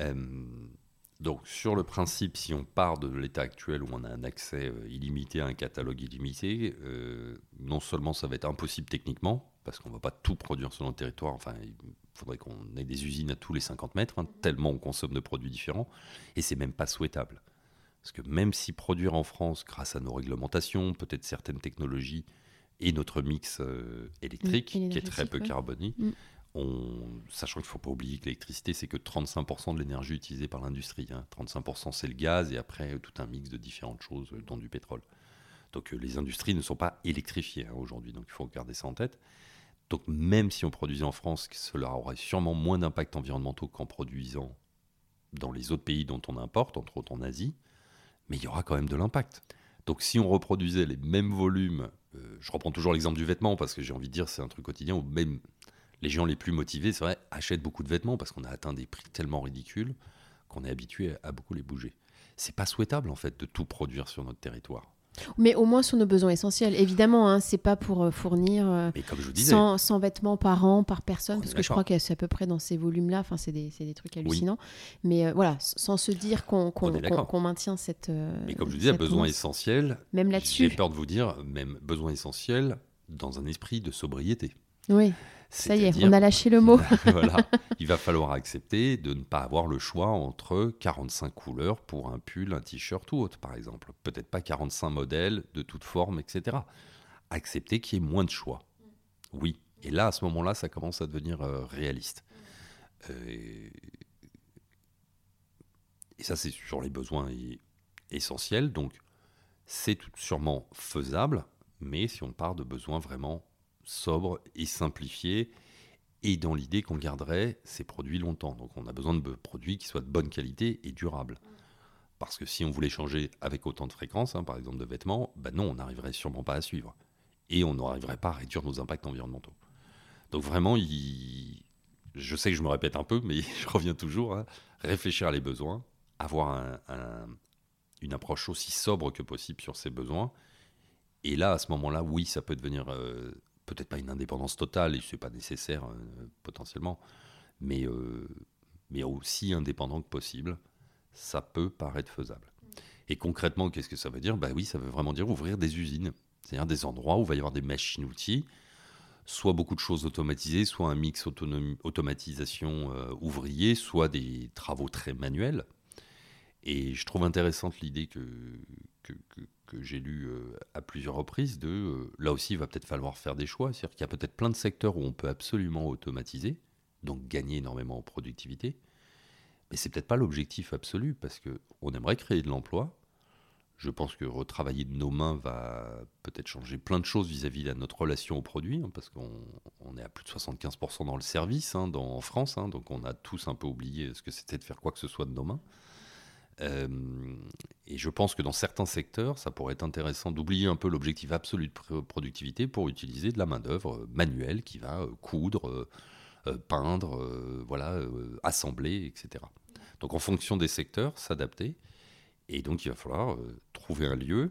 Euh, donc sur le principe, si on part de l'état actuel où on a un accès euh, illimité à un catalogue illimité, euh, non seulement ça va être impossible techniquement, parce qu'on ne va pas tout produire sur notre territoire, enfin il faudrait qu'on ait des usines à tous les 50 mètres, hein, tellement on consomme de produits différents, et c'est même pas souhaitable. Parce que même si produire en France, grâce à nos réglementations, peut-être certaines technologies, et notre mix euh, électrique, qui est très peu carboné, mm sachant qu'il ne faut pas oublier que l'électricité, c'est que 35% de l'énergie utilisée par l'industrie. 35% hein. c'est le gaz et après tout un mix de différentes choses, dont du pétrole. Donc euh, les industries ne sont pas électrifiées hein, aujourd'hui, donc il faut garder ça en tête. Donc même si on produisait en France, cela aurait sûrement moins d'impact environnementaux qu'en produisant dans les autres pays dont on importe, entre autres en Asie, mais il y aura quand même de l'impact. Donc si on reproduisait les mêmes volumes, euh, je reprends toujours l'exemple du vêtement parce que j'ai envie de dire c'est un truc quotidien où même les gens les plus motivés, c'est vrai, achètent beaucoup de vêtements parce qu'on a atteint des prix tellement ridicules qu'on est habitué à beaucoup les bouger. C'est pas souhaitable en fait de tout produire sur notre territoire.
Mais au moins sur nos besoins essentiels. Évidemment, hein, c'est pas pour euh, fournir euh, 100, vêtements par an, par personne, parce que je crois que c'est à peu près dans ces volumes-là. Enfin, c'est des, des, trucs hallucinants. Mais euh, voilà, sans se dire qu'on maintient cette. Euh,
Mais comme je vous disais, besoin essentiel. Même là-dessus. J'ai peur de vous dire, même besoin essentiel dans un esprit de sobriété.
Oui. Ça y est, on a lâché le mot.
voilà, il va falloir accepter de ne pas avoir le choix entre 45 couleurs pour un pull, un t-shirt ou autre, par exemple. Peut-être pas 45 modèles de toute forme, etc. Accepter qu'il y ait moins de choix. Oui. Et là, à ce moment-là, ça commence à devenir euh, réaliste. Euh, et ça, c'est sur les besoins essentiels. Donc, c'est sûrement faisable, mais si on part de besoins vraiment sobre et simplifié, et dans l'idée qu'on garderait ces produits longtemps. Donc on a besoin de produits qui soient de bonne qualité et durables. Parce que si on voulait changer avec autant de fréquence, hein, par exemple de vêtements, ben non, on n'arriverait sûrement pas à suivre. Et on n'arriverait pas à réduire nos impacts environnementaux. Donc vraiment, je sais que je me répète un peu, mais je reviens toujours, hein, réfléchir à les besoins, avoir une approche aussi sobre que possible sur ces besoins. Et là, à ce moment-là, oui, ça peut devenir euh, peut-être pas une indépendance totale, et ce n'est pas nécessaire euh, potentiellement, mais, euh, mais aussi indépendant que possible, ça peut paraître faisable. Et concrètement, qu'est-ce que ça veut dire? Bah oui, ça veut vraiment dire ouvrir des usines, c'est-à-dire des endroits où va y avoir des machines-outils, soit beaucoup de choses automatisées, soit un mix automatisation euh, ouvrier, soit des travaux très manuels. Et je trouve intéressante l'idée que, que, j'ai lu euh, à plusieurs reprises, de euh, là aussi, il va peut-être falloir faire des choix. C'est-à-dire qu'il y a peut-être plein de secteurs où on peut absolument automatiser, donc gagner énormément en productivité. Mais c'est peut-être pas l'objectif absolu, parce qu'on aimerait créer de l'emploi. Je pense que retravailler de nos mains va peut-être changer plein de choses vis-à-vis de notre relation au produit, hein, parce qu'on est à plus de 75% dans le service hein, en France, hein, donc on a tous un peu oublié ce que c'était de faire quoi que ce soit de nos mains. Euh, et je pense que dans certains secteurs, ça pourrait être intéressant d'oublier un peu l'objectif absolu de productivité pour utiliser de la main-d'œuvre euh, manuelle qui va euh, coudre, peindre, voilà, assembler, etc. Donc en fonction des secteurs, s'adapter. Et donc il va falloir trouver un lieu,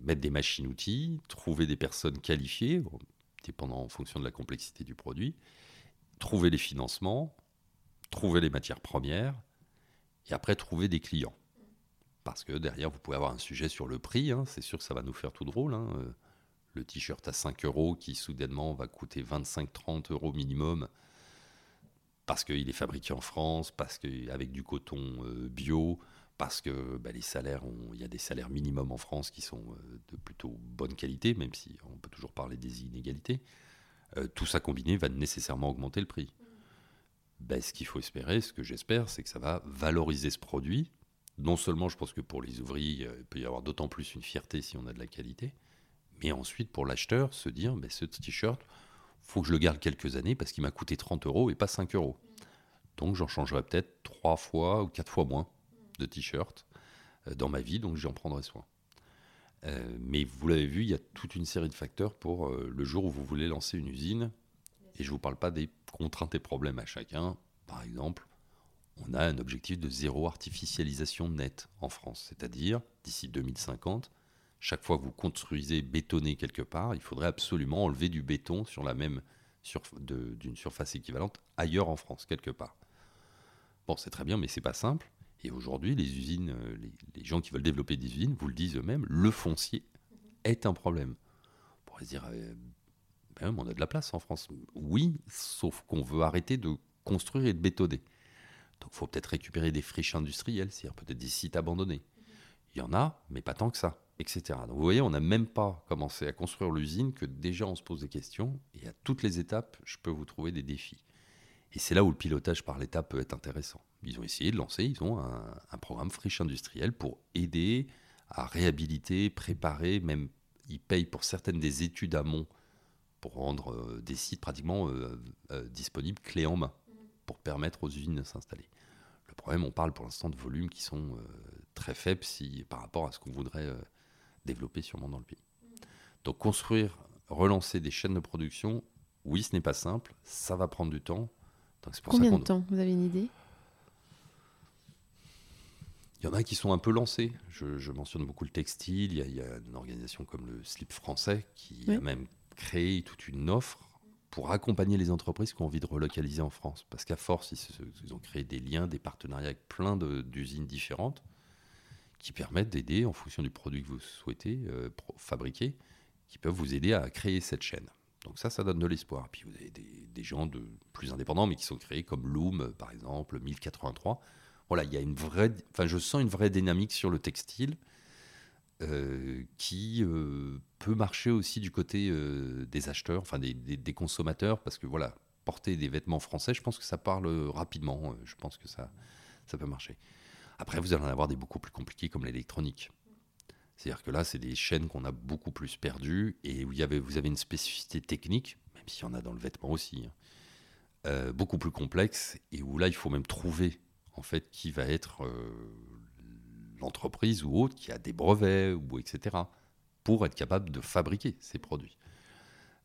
mettre des machines-outils, trouver des personnes qualifiées, dépendant en fonction de la complexité du produit, trouver les financements, trouver les matières premières, et après trouver des clients. Parce que derrière, vous pouvez avoir un sujet sur le prix, hein. c'est sûr que ça va nous faire tout drôle. Hein. Euh, le t-shirt à 5 euros qui soudainement va coûter 25-30 euros minimum parce qu'il est fabriqué en France, parce qu'avec du coton euh, bio, parce que bah, les salaires, il y a des salaires minimums en France qui sont euh, de plutôt bonne qualité, même si on peut toujours parler des inégalités. tout ça combiné va nécessairement augmenter le prix. Ben, ce qu'il faut espérer, ce que j'espère, c'est que ça va valoriser ce produit. Non seulement, je pense que pour les ouvriers, il peut y avoir d'autant plus une fierté si on a de la qualité, mais ensuite pour l'acheteur, se dire, ben, ce t-shirt, faut que je le garde quelques années parce qu'il m'a coûté 30 euros et pas 5 euros. Donc j'en changerai peut-être trois fois ou quatre fois moins de t-shirts euh, dans ma vie, donc j'en prendrai soin. Euh, mais vous l'avez vu, il y a toute une série de facteurs pour euh, le jour où vous voulez lancer une usine. Et je ne vous parle pas des contraintes et problèmes à chacun. Par exemple, on a un objectif de zéro artificialisation nette en France. C'est-à-dire, d'ici 2050, chaque fois que vous construisez bétonné quelque part, il faudrait absolument enlever du béton sur la même d'une surface équivalente ailleurs en France, quelque part. Bon, c'est très bien, mais c'est pas simple. Et aujourd'hui, les usines, euh, les, gens qui veulent développer des usines vous le disent eux-mêmes, le foncier est un problème. On pourrait se dire, euh, on a de la place en France. Oui, sauf qu'on veut arrêter de construire et de bétonner. Donc il faut peut-être récupérer des friches industrielles, c'est-à-dire peut-être des sites abandonnés. Il y en a, mais pas tant que ça, etc. Donc vous voyez, on n'a même pas commencé à construire l'usine que déjà on se pose des questions. Et à toutes les étapes, je peux vous trouver des défis. Et c'est là où le pilotage par l'État peut être intéressant. Ils ont essayé de lancer, ils ont un, un programme friche industrielle pour aider à réhabiliter, préparer, même ils payent pour certaines des études amont pour rendre des sites pratiquement disponibles clés en main, pour permettre aux usines de s'installer. Le problème, on parle pour l'instant de volumes qui sont très faibles si, par rapport à ce qu'on voudrait développer sûrement dans le pays. Donc construire, relancer des chaînes de production, oui, ce n'est pas simple, ça va prendre du temps.
Combien de temps Vous avez une idée?
Il y en a qui sont un peu lancés. Je, mentionne beaucoup le textile. Il y, a, une organisation comme le Slip français qui a même créé toute une offre pour accompagner les entreprises qui ont envie de relocaliser en France. Parce qu'à force, ils, ont créé des liens, des partenariats avec plein d'usines différentes qui permettent d'aider en fonction du produit que vous souhaitez euh, fabriquer, qui peuvent vous aider à créer cette chaîne. Donc ça, ça donne de l'espoir. Puis vous avez des, des, gens de plus indépendants, mais qui sont créés comme Loom, par exemple, 1083, voilà, il y a une vraie, enfin, je sens une vraie dynamique sur le textile euh, qui euh, peut marcher aussi du côté euh, des acheteurs, enfin des, consommateurs, parce que voilà, porter des vêtements français, je pense que ça parle rapidement. Je pense que ça, ça peut marcher. Après, vous allez en avoir des beaucoup plus compliqués comme l'électronique. C'est-à-dire que là, c'est des chaînes qu'on a beaucoup plus perdues et où vous avez une spécificité technique, même s'il y en a dans le vêtement aussi, hein, beaucoup plus complexe et où là, il faut même trouver en fait, qui va être euh, l'entreprise ou autre qui a des brevets ou etc. pour être capable de fabriquer ces produits.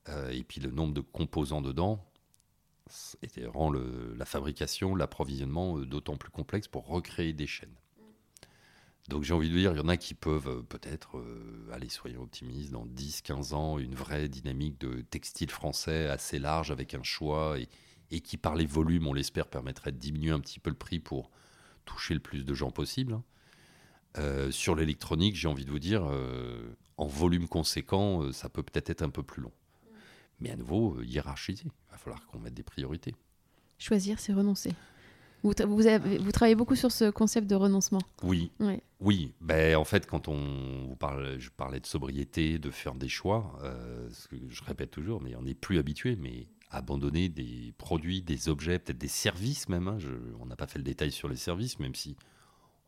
Euh, et puis le nombre de composants dedans rend la fabrication, l'approvisionnement euh, d'autant plus complexe pour recréer des chaînes. Donc j'ai envie de dire, il y en a qui peuvent peut-être, allez, soyons optimistes, dans 10-15 ans, une vraie dynamique de textile français assez large avec un choix et, et qui, par les volumes, on l'espère, permettrait de diminuer un petit peu le prix pour toucher le plus de gens possible. Euh, sur l'électronique, j'ai envie de vous dire, euh, en volume conséquent, euh, ça peut peut-être être un peu plus long. Mais à nouveau, hiérarchiser. Il va falloir qu'on mette des priorités.
Choisir, c'est renoncer. Vous, vous, travaillez beaucoup sur ce concept de renoncement.
Oui. Oui. Ben, en fait, quand on vous parle, je parlais de sobriété, de faire des choix, ce que je répète toujours, mais on n'est plus habitué. Mais abandonner des produits, des objets, peut-être des services même. Hein. on n'a pas fait le détail sur les services, même si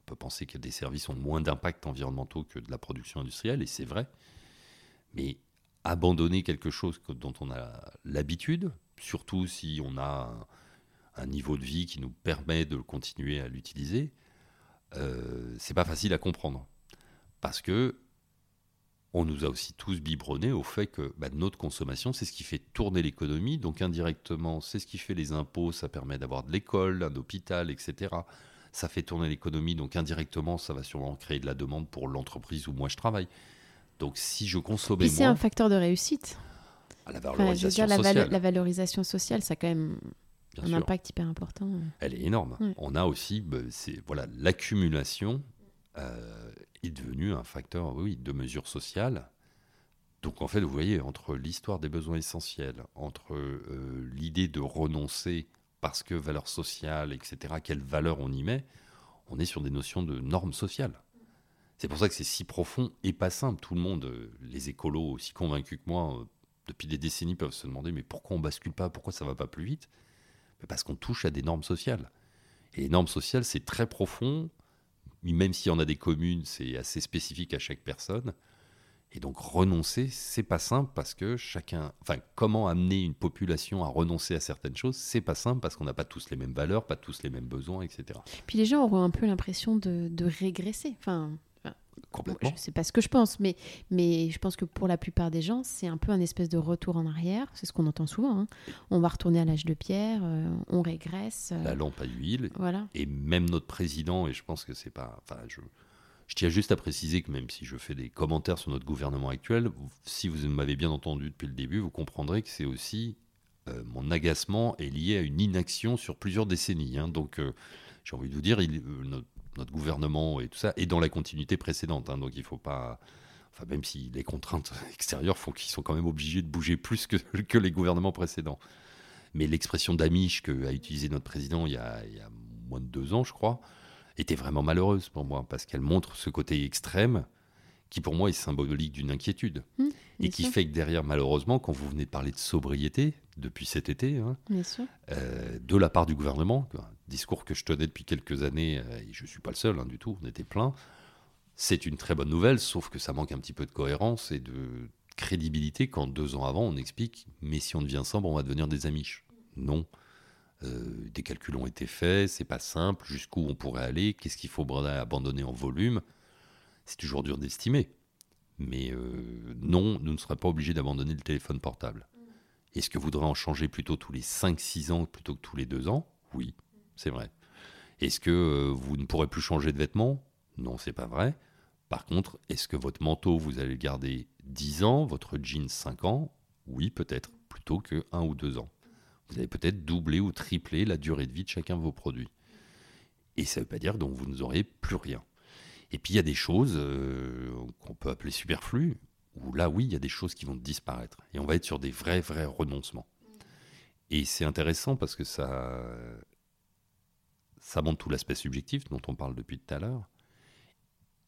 peut penser que des services ont moins d'impact environnementaux que de la production industrielle, et c'est vrai. Mais abandonner quelque chose dont on a l'habitude, surtout si on a un, niveau de vie qui nous permet de continuer à l'utiliser, euh, c'est pas facile à comprendre. Parce que on nous a aussi tous biberonnés au fait que bah, notre consommation, c'est ce qui fait tourner l'économie. Donc indirectement, c'est ce qui fait les impôts, ça permet d'avoir de l'école, un hôpital, etc. Ça fait tourner l'économie, donc indirectement, ça va sûrement créer de la demande pour l'entreprise où moi je travaille. Donc si je consommais
c'est un facteur de réussite.
À la valorisation
la,
sociale.
la, valorisation sociale, ça a quand même un impact hyper important.
Elle est énorme. On a aussi bah, c'est voilà l'accumulation euh, est devenu un facteur oui, de mesure sociale. Donc en fait, vous voyez, entre l'histoire des besoins essentiels, entre euh, l'idée de renoncer parce que valeur sociale, etc., quelle valeur on y met, on est sur des notions de normes sociales. C'est pour ça que c'est si profond et pas simple. Tout le monde, euh, les écolos aussi convaincus que moi, depuis des décennies, peuvent se demander mais pourquoi on bascule pas, pourquoi ça va pas plus vite? Parce qu'on touche à des normes sociales. Et les normes sociales, c'est très profond, même s'il y en a des communes, c'est assez spécifique à chaque personne. Et donc renoncer, c'est pas simple parce que chacun, enfin, comment amener une population à renoncer à certaines choses, c'est pas simple parce qu'on n'a pas tous les mêmes valeurs, pas tous les mêmes besoins, etc.
Puis les gens auront un peu l'impression de, de, régresser. Enfin,
Complètement.
C'est pas ce que je pense, mais, mais je pense que pour la plupart des gens, c'est un peu un espèce de retour en arrière. C'est ce qu'on entend souvent. Hein. On va retourner à l'âge de pierre, euh, on régresse.
Euh, la lampe à huile.
Voilà.
Et même notre président, et je pense que c'est pas. Enfin, je, je tiens juste à préciser que même si je fais des commentaires sur notre gouvernement actuel, si vous m'avez bien entendu depuis le début, vous comprendrez que c'est aussi. Euh, mon agacement est lié à une inaction sur plusieurs décennies. Hein. Donc, j'ai envie de vous dire, il, notre gouvernement et tout ça est dans la continuité précédente. Hein, donc il faut pas. Enfin, même si les contraintes extérieures font qu'ils sont quand même obligés de bouger plus que, les gouvernements précédents. Mais l'expression d'amiche qu'a utilisé notre président il y, a, moins de deux ans, je crois, était vraiment malheureuse pour moi, parce qu'elle montre ce côté extrême qui, pour moi, est symbolique d'une inquiétude. Mmh, et qui fait que derrière, malheureusement, quand vous venez de parler de sobriété depuis cet été, hein, euh, de la part du gouvernement, discours que je tenais depuis quelques années, euh, et je ne suis pas le seul hein, du tout, on était plein. C'est une très bonne nouvelle, sauf que ça manque un petit peu de cohérence et de crédibilité quand deux ans avant on explique mais si on devient sobre on va devenir des amiches. Non. Euh, des calculs ont été faits, c'est pas simple, jusqu'où on pourrait aller, qu'est-ce qu'il faudrait abandonner en volume. C'est toujours dur d'estimer. Mais euh, non, nous ne serons pas obligés d'abandonner le téléphone portable. Est-ce que vous voudrez en changer plutôt tous les 5-6 ans plutôt que tous les 2 ans? Oui, c'est vrai. Est-ce que euh, vous ne pourrez plus changer de vêtements? Non, c'est pas vrai. Par contre, est-ce que votre manteau, vous allez le garder 10 ans, votre jean 5 ans? Oui, peut-être, plutôt que 1 ou 2 ans. Vous allez peut-être doubler ou tripler la durée de vie de chacun de vos produits. Et ça ne veut pas dire que vous n'aurez plus rien. Et puis il y a des choses euh, qu'on peut appeler superflues, où là, oui, il y a des choses qui vont disparaître. Et on va être sur des vrais, vrais renoncements. Et c'est intéressant parce que ça, ça montre tout l'aspect subjectif dont on parle depuis tout à l'heure.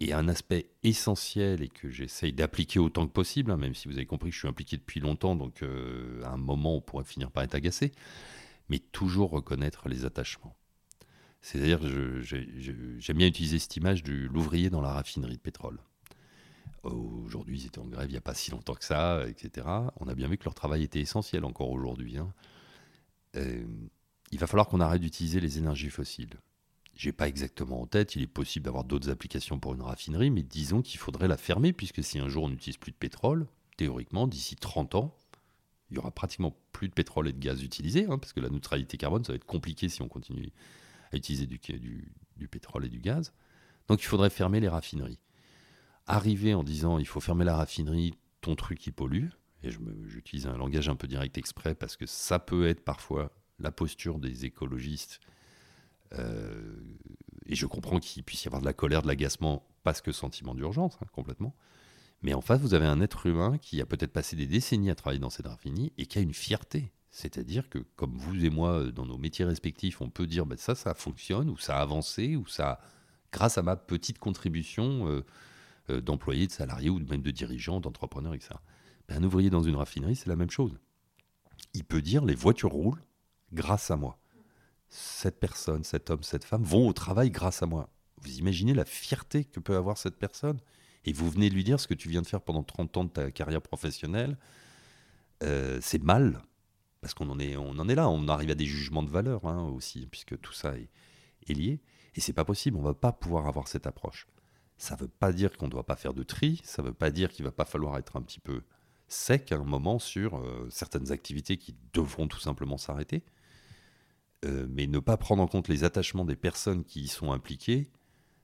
Et un aspect essentiel et que j'essaye d'appliquer autant que possible, hein, même si vous avez compris que je suis impliqué depuis longtemps, donc euh, à un moment on pourrait finir par être agacé, mais toujours reconnaître les attachements. C'est-à-dire, j'aime bien utiliser cette image de l'ouvrier dans la raffinerie de pétrole. Aujourd'hui, ils étaient en grève il n'y a pas si longtemps que ça, etc. On a bien vu que leur travail était essentiel encore aujourd'hui. Hein. Euh, il va falloir qu'on arrête d'utiliser les énergies fossiles. J'ai pas exactement en tête, il est possible d'avoir d'autres applications pour une raffinerie, mais disons qu'il faudrait la fermer, puisque si un jour on n'utilise plus de pétrole, théoriquement, d'ici 30 ans, il y aura pratiquement plus de pétrole et de gaz utilisés, hein, parce que la neutralité carbone, ça va être compliqué si on continue à utiliser du, du, pétrole et du gaz. Donc il faudrait fermer les raffineries. Arriver en disant il faut fermer la raffinerie, ton truc il pollue, et j'utilise un langage un peu direct exprès parce que ça peut être parfois la posture des écologistes. Euh, et je comprends qu'il puisse y avoir de la colère, de l'agacement, parce que sentiment d'urgence, hein, complètement. Mais en face, vous avez un être humain qui a peut-être passé des décennies à travailler dans cette raffinerie et qui a une fierté. C'est-à-dire que, comme vous et moi, euh, dans nos métiers respectifs, on peut dire ben, ça, ça fonctionne, ou ça a avancé, ou ça, grâce à ma petite contribution euh, d'employé, de salarié, ou même de dirigeant, d'entrepreneur, etc. Ben, un ouvrier dans une raffinerie, c'est la même chose. Il peut dire les voitures roulent grâce à moi. Cette personne, cet homme, cette femme vont au travail grâce à moi. Vous imaginez la fierté que peut avoir cette personne? Et vous venez de lui dire ce que tu viens de faire pendant 30 ans de ta carrière professionnelle, c'est mal parce qu'on en est, on en est là, on arrive à des jugements de valeur hein, aussi, puisque tout ça est, lié. Et c'est pas possible, on va pas pouvoir avoir cette approche. Ça veut pas dire qu'on ne doit pas faire de tri, ça veut pas dire qu'il va pas falloir être un petit peu sec à un moment sur euh, certaines activités qui devront tout simplement s'arrêter. Euh, mais ne pas prendre en compte les attachements des personnes qui y sont impliquées,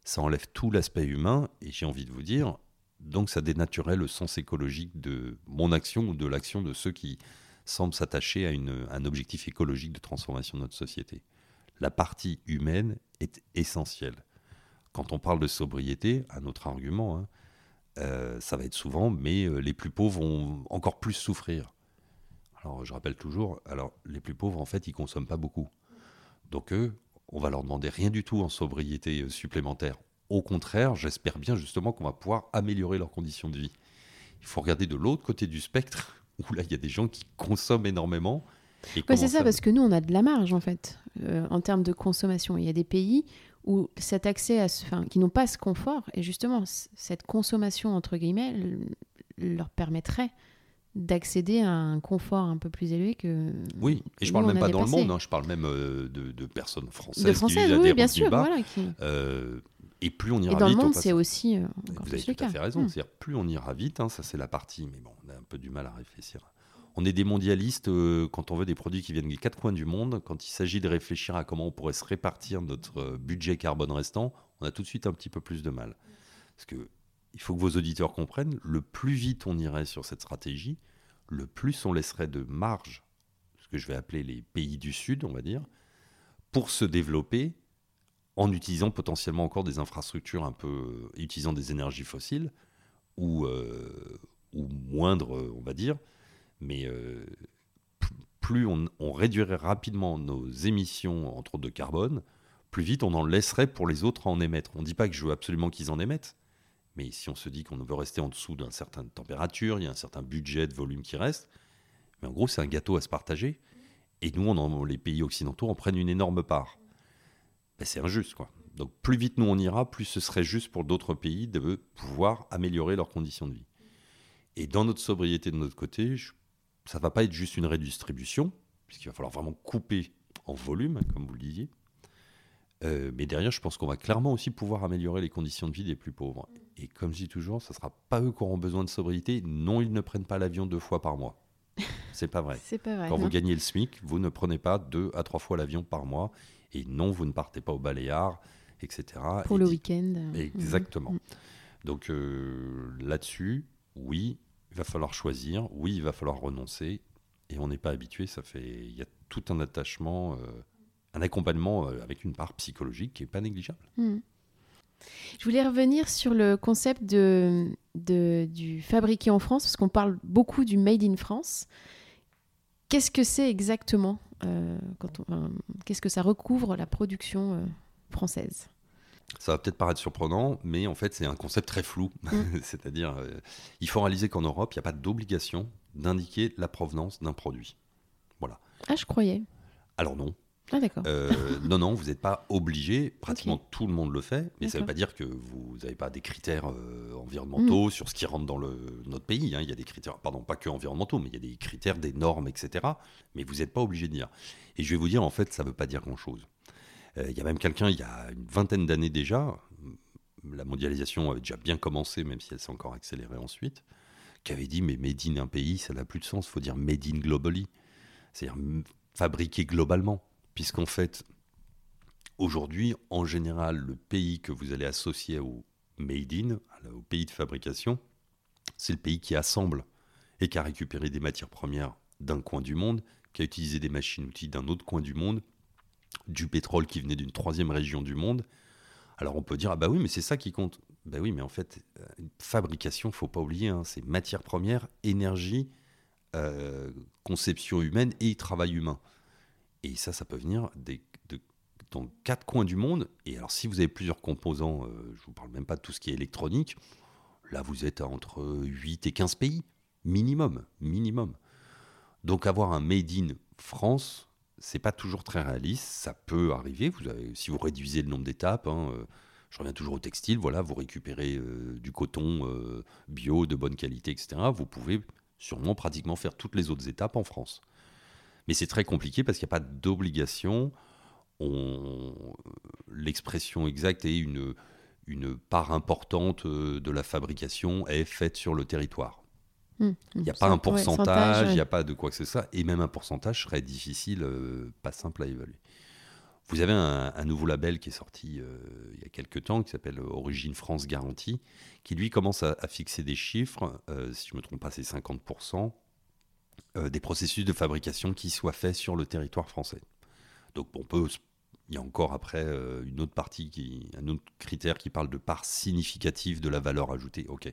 ça enlève tout l'aspect humain, et j'ai envie de vous dire, donc ça dénaturait le sens écologique de mon action ou de l'action de ceux qui, semble s'attacher à, un objectif écologique de transformation de notre société. La partie humaine est essentielle. Quand on parle de sobriété, un autre argument, hein, euh, ça va être souvent, mais euh, les plus pauvres vont encore plus souffrir. Alors je rappelle toujours, alors les plus pauvres en fait ils consomment pas beaucoup, donc eux, on va leur demander rien du tout en sobriété euh, supplémentaire. Au contraire, j'espère bien justement qu'on va pouvoir améliorer leurs conditions de vie. Il faut regarder de l'autre côté du spectre où là, il y a des gens qui consomment énormément.
c'est ça, parce que nous, on a de la marge, en fait, euh, en termes de consommation. Il y a des pays où cet accès à ce, enfin, qui n'ont pas ce confort, et justement, cette consommation, entre guillemets, leur permettrait d'accéder à un confort un peu plus élevé que.
Oui, et je parle même pas dans le monde, hein, je parle même euh, de, personnes françaises. De
françaises, oui, bien sûr. Voilà,
euh, et plus on ira
et dans
vite.
le monde, c'est aussi. Euh,
vous avez tout à fait raison. Hmm. C'est-à-dire, plus on ira vite, hein, ça c'est la partie, mais bon, on a un peu du mal à réfléchir. On est des mondialistes quand on veut des produits qui viennent des quatre coins du monde. Quand il s'agit de réfléchir à comment on pourrait se répartir notre budget carbone restant, on a tout de suite un petit peu plus de mal. Parce que il faut que vos auditeurs comprennent, le plus vite on irait sur cette stratégie, le plus on laisserait de marge, ce que je vais appeler les pays du Sud, on va dire, pour se développer en utilisant potentiellement encore des infrastructures un peu, euh, utilisant des énergies fossiles, ou, euh, moindres, on va dire, mais euh, plus on, réduirait rapidement nos émissions, entre autres de carbone, plus vite on en laisserait pour les autres à en émettre. On ne dit pas que je veux absolument qu'ils en émettent, mais si on se dit qu'on veut rester en dessous d'une certaine température, il y a un certain budget de volume qui reste, mais en gros c'est un gâteau à se partager, et nous, on les pays occidentaux en prennent une énorme part. Ben, c'est injuste. Quoi. Donc plus vite nous on ira, plus ce serait juste pour d'autres pays de pouvoir améliorer leurs conditions de vie. Et dans notre sobriété de notre côté, ça ne va pas être juste une redistribution, puisqu'il va falloir vraiment couper en volume, comme vous le disiez. Euh, mais derrière, je pense qu'on va clairement aussi pouvoir améliorer les conditions de vie des plus pauvres. Et comme je dis toujours, ce ne sera pas eux qui auront besoin de sobriété. Non, ils ne prennent pas l'avion deux fois par mois. C'est pas vrai.
C'est pas vrai.
Quand vous gagnez le SMIC, vous ne prenez pas deux à trois fois l'avion par mois. Et non, vous ne partez pas au Baléares, etc.
Pour le week-end.
Exactement. Mm. Donc euh, là-dessus, oui, il va falloir choisir. Oui, il va falloir renoncer. Et on n'est pas habitué. Ça fait, il y a tout un attachement. Euh, un accompagnement euh, avec une part psychologique qui n'est pas négligeable. Hmm.
Je voulais revenir sur le concept de, du fabriqué en France, parce qu'on parle beaucoup du Made in France. Qu'est-ce que c'est exactement euh, Qu'est-ce que ça recouvre la production euh, française?
Ça va peut-être paraître surprenant, mais en fait, c'est un concept très flou. Hmm. C'est-à-dire, il faut réaliser qu'en Europe, il n'y a pas d'obligation d'indiquer la provenance d'un produit. Voilà.
Ah, je croyais.
Alors non.
Ah, d'accord.
Euh, non, non, vous n'êtes pas obligé. Pratiquement tout le monde le fait. Mais ça ne veut pas dire que vous n'avez pas des critères euh, environnementaux mm. sur ce qui rentre dans le, notre pays. Hein. Il y a des critères, pardon, pas que environnementaux, mais il y a des critères, des normes, etc. Mais vous n'êtes pas obligé de dire. Et je vais vous dire, en fait, ça ne veut pas dire grand-chose. Euh, il y a même quelqu'un, il y a une vingtaine d'années déjà, la mondialisation avait déjà bien commencé, même si elle s'est encore accélérée ensuite, qui avait dit, mais made in un pays, ça n'a plus de sens. Il faut dire made in globally. C'est-à-dire fabriquer globalement puisqu'en fait, aujourd'hui, en général, le pays que vous allez associer au made in, au pays de fabrication, c'est le pays qui assemble et qui a récupéré des matières premières d'un coin du monde, qui a utilisé des machines-outils d'un autre coin du monde, du pétrole qui venait d'une troisième région du monde. Alors on peut dire, ah bah oui, mais c'est ça qui compte. Bah oui, mais en fait, euh, fabrication, faut pas oublier, hein, c'est matières premières, énergie, euh, conception humaine et travail humain. Et ça, ça peut venir dans quatre coins du monde. Et alors, si vous avez plusieurs composants, euh, je ne vous parle même pas de tout ce qui est électronique, là, vous êtes entre 8 et 15 pays, minimum, minimum. Donc, avoir un Made in France, c'est pas toujours très réaliste. Ça peut arriver. Si vous réduisez le nombre d'étapes, hein, euh, je reviens toujours au textile, voilà, vous récupérez euh, du coton bio de bonne qualité, etc. Vous pouvez sûrement pratiquement faire toutes les autres étapes en France. Mais c'est très compliqué parce qu'il n'y a pas d'obligation. L'expression exacte est une, une part importante euh, de la fabrication est faite sur le territoire. Hmm. Il n'y a pas un pourcentage, il n'y a pas de quoi que ce soit, et même un pourcentage serait difficile, euh, pas simple à évaluer. Vous avez un, nouveau label qui est sorti euh, il y a quelques temps, qui s'appelle Origine France Garantie, qui lui commence à, fixer des chiffres, si je ne me trompe pas, c'est 50%, euh, des processus de fabrication qui soient faits sur le territoire français. Donc on il y a encore après euh, une autre partie, qui, un autre critère qui parle de part significative de la valeur ajoutée, ok,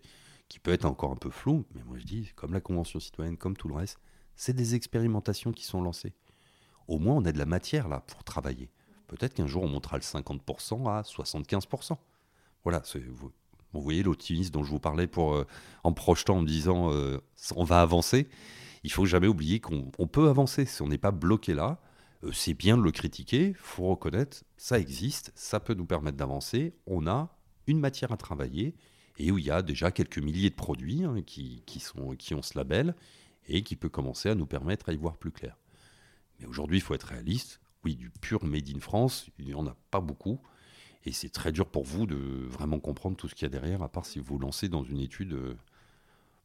qui peut être encore un peu flou, mais moi je dis, comme la Convention citoyenne, comme tout le reste, c'est des expérimentations qui sont lancées. Au moins on a de la matière là pour travailler. Peut-être qu'un jour on montera le 50% à 75%. Voilà, vous, vous voyez l'optimisme dont je vous parlais pour, euh, en projetant, en me disant on va avancer il faut jamais oublier qu'on peut avancer. Si on n'est pas bloqué là, euh, c'est bien de le critiquer, faut reconnaître, ça existe, ça peut nous permettre d'avancer. On a une matière à travailler et où il y a déjà quelques milliers de produits hein, qui, qui ont ce label et qui peut commencer à nous permettre à y voir plus clair. Mais aujourd'hui, il faut être réaliste. Oui, du pur Made in France, il n'y en a pas beaucoup. Et c'est très dur pour vous de vraiment comprendre tout ce qu'il y a derrière, à part si vous vous lancez dans une étude euh,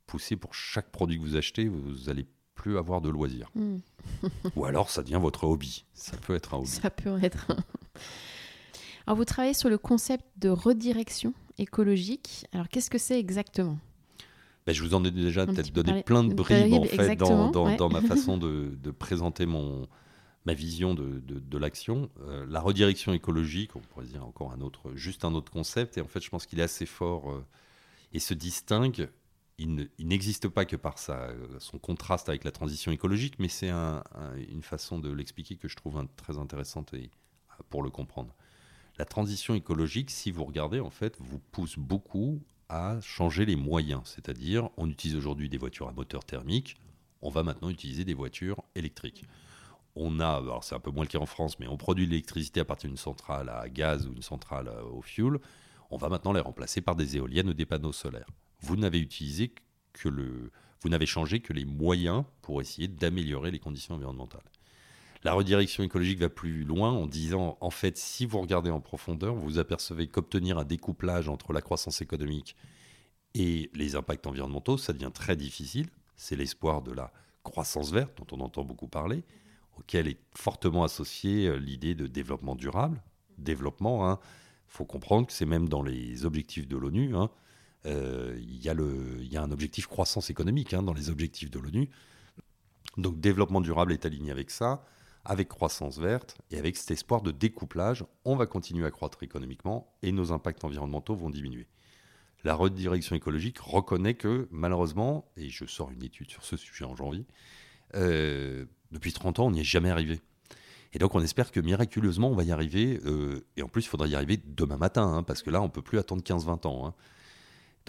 pousser pour chaque produit que vous achetez, vous allez plus avoir de loisirs. Hmm. Ou alors ça devient votre hobby. Ça peut être un hobby.
Ça peut être. alors vous travaillez sur le concept de redirection écologique. Alors qu'est-ce que c'est exactement?
Ben, je vous en ai déjà peut-être donné plein de bribes en fait dans, dans, ma façon de, de, présenter mon, ma vision de, de, l'action. Euh, la redirection écologique, on pourrait dire encore un autre, juste un autre concept, et en fait je pense qu'il est assez fort euh, et se distingue il n'existe pas que par son contraste avec la transition écologique, mais c'est une façon de l'expliquer que je trouve très intéressante et, pour le comprendre. La transition écologique, si vous regardez, en fait, vous pousse beaucoup à changer les moyens. C'est-à-dire, on utilise aujourd'hui des voitures à moteur thermique, on va maintenant utiliser des voitures électriques. On a, c'est un peu moins le cas en France, mais on produit de l'électricité à partir d'une centrale à gaz ou une centrale au fuel. On va maintenant les remplacer par des éoliennes ou des panneaux solaires vous n'avez utilisé que le, vous n'avez changé que les moyens pour essayer d'améliorer les conditions environnementales. La redirection écologique va plus loin en disant, en fait, si vous regardez en profondeur, vous apercevez qu'obtenir un découplage entre la croissance économique et les impacts environnementaux, ça devient très difficile. C'est l'espoir de la croissance verte, dont on entend beaucoup parler, auquel est fortement associée euh, l'idée de développement durable. Développement, il hein, faut comprendre que c'est même dans les objectifs de l'ONU. Hein, euh, il y, a un objectif croissance économique hein, dans les objectifs de l'ONU. Donc développement durable est aligné avec ça, avec croissance verte et avec cet espoir de découplage. On va continuer à croître économiquement et nos impacts environnementaux vont diminuer. La redirection écologique reconnaît que malheureusement, et je sors une étude sur ce sujet en janvier, euh, depuis 30 ans, on n'y est jamais arrivé. Et donc on espère que miraculeusement, on va y arriver. Euh, et en plus, il faudra y arriver demain matin, parce que là, on ne peut plus attendre 15-20 ans.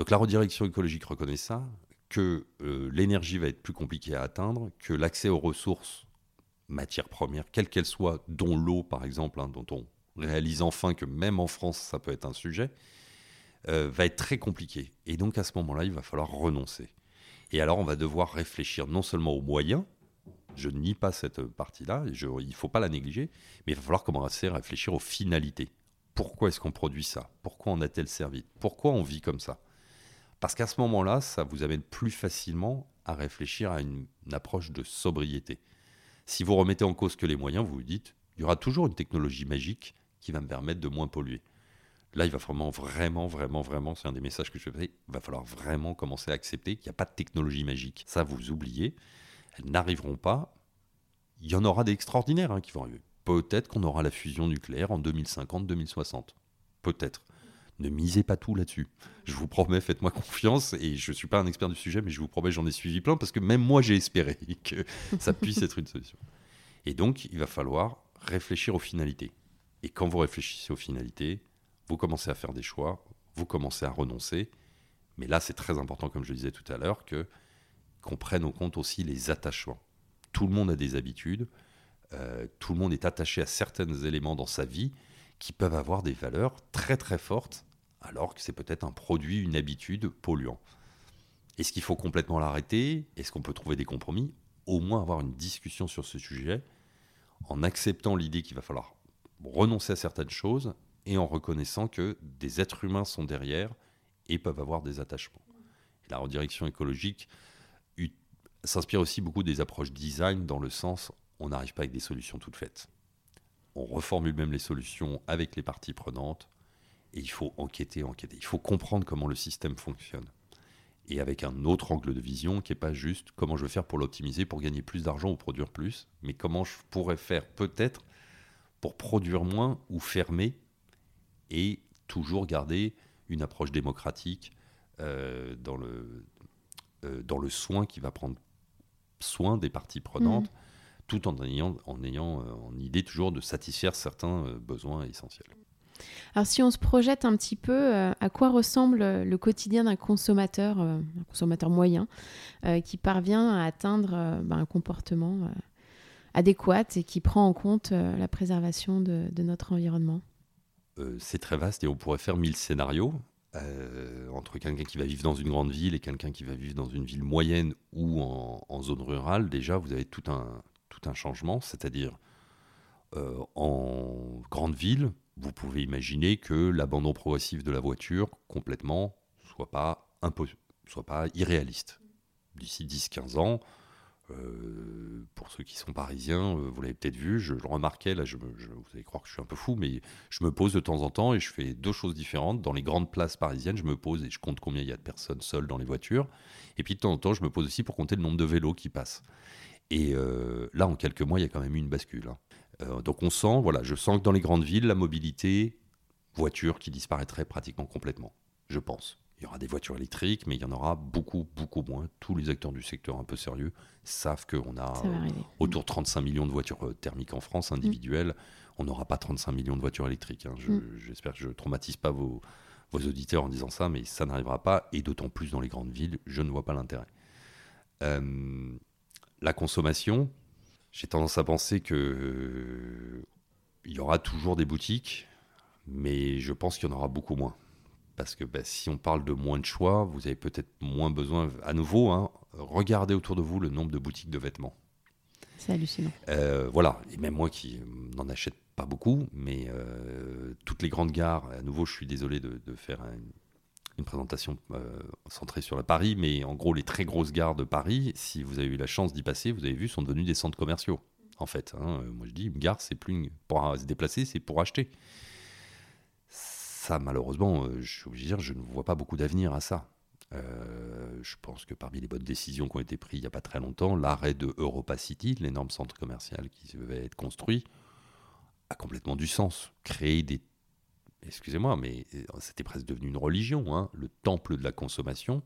Donc la redirection écologique reconnaît ça, que euh, l'énergie va être plus compliquée à atteindre, que l'accès aux ressources, matières premières, quelles qu'elles soient, dont l'eau par exemple, hein, dont on réalise enfin que même en France ça peut être un sujet, euh, va être très compliqué. Et donc à ce moment-là, il va falloir renoncer. Et alors on va devoir réfléchir non seulement aux moyens, je nie pas cette partie-là, il ne faut pas la négliger, mais il va falloir commencer à réfléchir aux finalités. Pourquoi est-ce qu'on produit ça? Pourquoi on a tel servi Pourquoi on vit comme ça? Parce qu'à ce moment-là, ça vous amène plus facilement à réfléchir à une, approche de sobriété. Si vous remettez en cause que les moyens, vous vous dites, il y aura toujours une technologie magique qui va me permettre de moins polluer. Là, il va vraiment, vraiment, vraiment, vraiment, c'est un des messages que je fais, il va falloir vraiment commencer à accepter qu'il n'y a pas de technologie magique. Ça, vous oubliez. Elles n'arriveront pas. Il y en aura des extraordinaires hein, qui vont arriver. Peut-être qu'on aura la fusion nucléaire en 2050-2060. Peut-être ne misez pas tout là-dessus. Je vous promets, faites-moi confiance, et je ne suis pas un expert du sujet, mais je vous promets, j'en ai suivi plein, parce que même moi, j'ai espéré que ça puisse être une solution. Et donc, il va falloir réfléchir aux finalités. Et quand vous réfléchissez aux finalités, vous commencez à faire des choix, vous commencez à renoncer. Mais là, c'est très important, comme je disais tout à l'heure, qu'on prenne en compte aussi les attachements. Tout le monde a des habitudes, euh, tout le monde est attaché à certains éléments dans sa vie qui peuvent avoir des valeurs très très fortes alors que c'est peut-être un produit, une habitude polluant. Est-ce qu'il faut complètement l'arrêter? Est-ce qu'on peut trouver des compromis? Au moins avoir une discussion sur ce sujet en acceptant l'idée qu'il va falloir renoncer à certaines choses et en reconnaissant que des êtres humains sont derrière et peuvent avoir des attachements. la redirection écologique s'inspire aussi beaucoup des approches design dans le sens on n'arrive pas avec des solutions toutes faites. On reformule même les solutions avec les parties prenantes et il faut enquêter, enquêter. Il faut comprendre comment le système fonctionne. Et avec un autre angle de vision qui n'est pas juste comment je vais faire pour l'optimiser, pour gagner plus d'argent ou produire plus, mais comment je pourrais faire peut-être pour produire moins ou fermer et toujours garder une approche démocratique euh, dans, le, euh, dans le soin qui va prendre soin des parties prenantes, mmh. tout en ayant, en ayant euh, en idée toujours de satisfaire certains besoins essentiels.
Alors si on se projette un petit peu, euh, à quoi ressemble le quotidien d'un consommateur, euh, un consommateur moyen, euh, qui parvient à atteindre ben, un comportement adéquat et qui prend en compte la préservation de, notre environnement?
C'est très vaste et on pourrait faire mille scénarios. entre quelqu'un qui va vivre dans une grande ville et quelqu'un qui va vivre dans une ville moyenne ou en, en zone rurale, déjà vous avez tout un, tout un changement, c'est-à-dire en grande ville, vous pouvez imaginer que l'abandon progressif de la voiture complètement soit pas soit pas irréaliste. D'ici 10-15 ans, euh, pour ceux qui sont parisiens, euh, vous l'avez peut-être vu, je le remarquais, là, je, vous allez croire que je suis un peu fou, mais je me pose de temps en temps et je fais deux choses différentes. Dans les grandes places parisiennes, je me pose et je compte combien il y a de personnes seules dans les voitures. Et puis de temps en temps, je me pose aussi pour compter le nombre de vélos qui passent. Et euh, là, en quelques mois, il y a quand même eu une bascule. Hein. Euh, donc on sent, voilà, je sens que dans les grandes villes, la mobilité, voiture qui disparaîtrait pratiquement complètement, je pense. Il y aura des voitures électriques, mais il y en aura beaucoup, beaucoup moins. Tous les acteurs du secteur un peu sérieux savent qu'on a autour de 35 millions de voitures euh, thermiques en France, individuelles. On n'aura pas 35 millions de voitures électriques. Hein. Mm. J'espère que je ne traumatise pas vos, auditeurs en disant ça, mais ça n'arrivera pas. Et d'autant plus dans les grandes villes, je ne vois pas l'intérêt. Euh, la consommation, j'ai tendance à penser que euh, il y aura toujours des boutiques, mais je pense qu'il y en aura beaucoup moins. parce que bah, si on parle de moins de choix, vous avez peut-être moins besoin, à nouveau, hein, regardez autour de vous le nombre de boutiques de vêtements.
C'est hallucinant.
Euh, voilà, et même moi qui n'en achète pas beaucoup, mais euh, toutes les grandes gares, à nouveau, je suis désolé de, faire une présentation euh, centrée sur la Paris, mais en gros, les très grosses gares de Paris, si vous avez eu la chance d'y passer, vous avez vu, sont devenues des centres commerciaux. En fait, hein. moi je dis, une gare, c'est plus pour se déplacer, c'est pour acheter. Ça, malheureusement, je suis obligé de dire, je ne vois pas beaucoup d'avenir à ça. Euh, je pense que parmi les bonnes décisions qui ont été prises il n'y a pas très longtemps, l'arrêt de Europa City, l'énorme centre commercial qui devait être construit, a complètement du sens. Créer des... Excusez-moi, mais euh, c'était presque devenu une religion, hein, le temple de la consommation.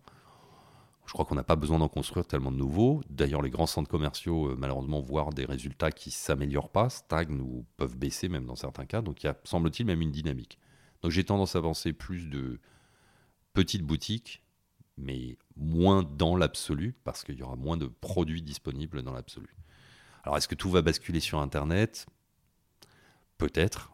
Je crois qu'on n'a pas besoin d'en construire tellement de nouveaux. D'ailleurs, les grands centres commerciaux, euh, malheureusement, voient des résultats qui ne s'améliorent pas, stagnent ou peuvent baisser même dans certains cas. Donc il y a, semble-t-il, même une dynamique. Donc j'ai tendance à penser plus de petites boutiques mais moins dans l'absolu, parce qu'il y aura moins de produits disponibles dans l'absolu. Alors est-ce que tout va basculer sur Internet? Peut-être,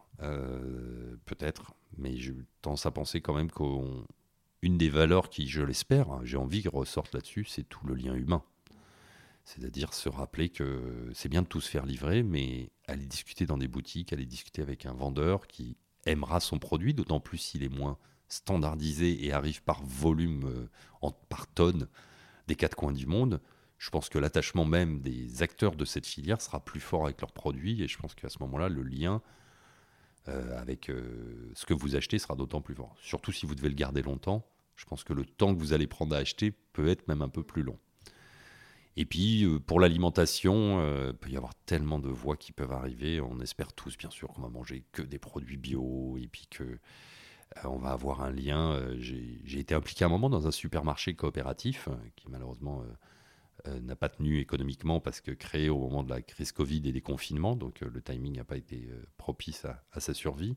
peut-être, mais j'ai tendance à penser quand même qu'une des valeurs qui, je l'espère, hein, j'ai envie qu'elle ressorte là-dessus, c'est tout le lien humain. C'est-à-dire se rappeler que c'est bien de tout se faire livrer, mais aller discuter dans des boutiques, aller discuter avec un vendeur qui aimera son produit, d'autant plus s'il est moins standardisé et arrive par volume, euh, par tonne des quatre coins du monde, je pense que l'attachement même des acteurs de cette filière sera plus fort avec leurs produits et je pense qu'à ce moment-là, le lien euh, avec euh, ce que vous achetez sera d'autant plus fort. Surtout si vous devez le garder longtemps, je pense que le temps que vous allez prendre à acheter peut être même un peu plus long. Et puis pour l'alimentation, il peut y avoir tellement de voies qui peuvent arriver. On espère tous, bien sûr, qu'on va manger que des produits bio et puis que euh, on va avoir un lien. Euh, j'ai été impliqué un moment dans un supermarché coopératif euh, qui malheureusement n'a pas tenu économiquement parce que créé au moment de la crise Covid et des confinements, donc le timing n'a pas été propice à, sa survie.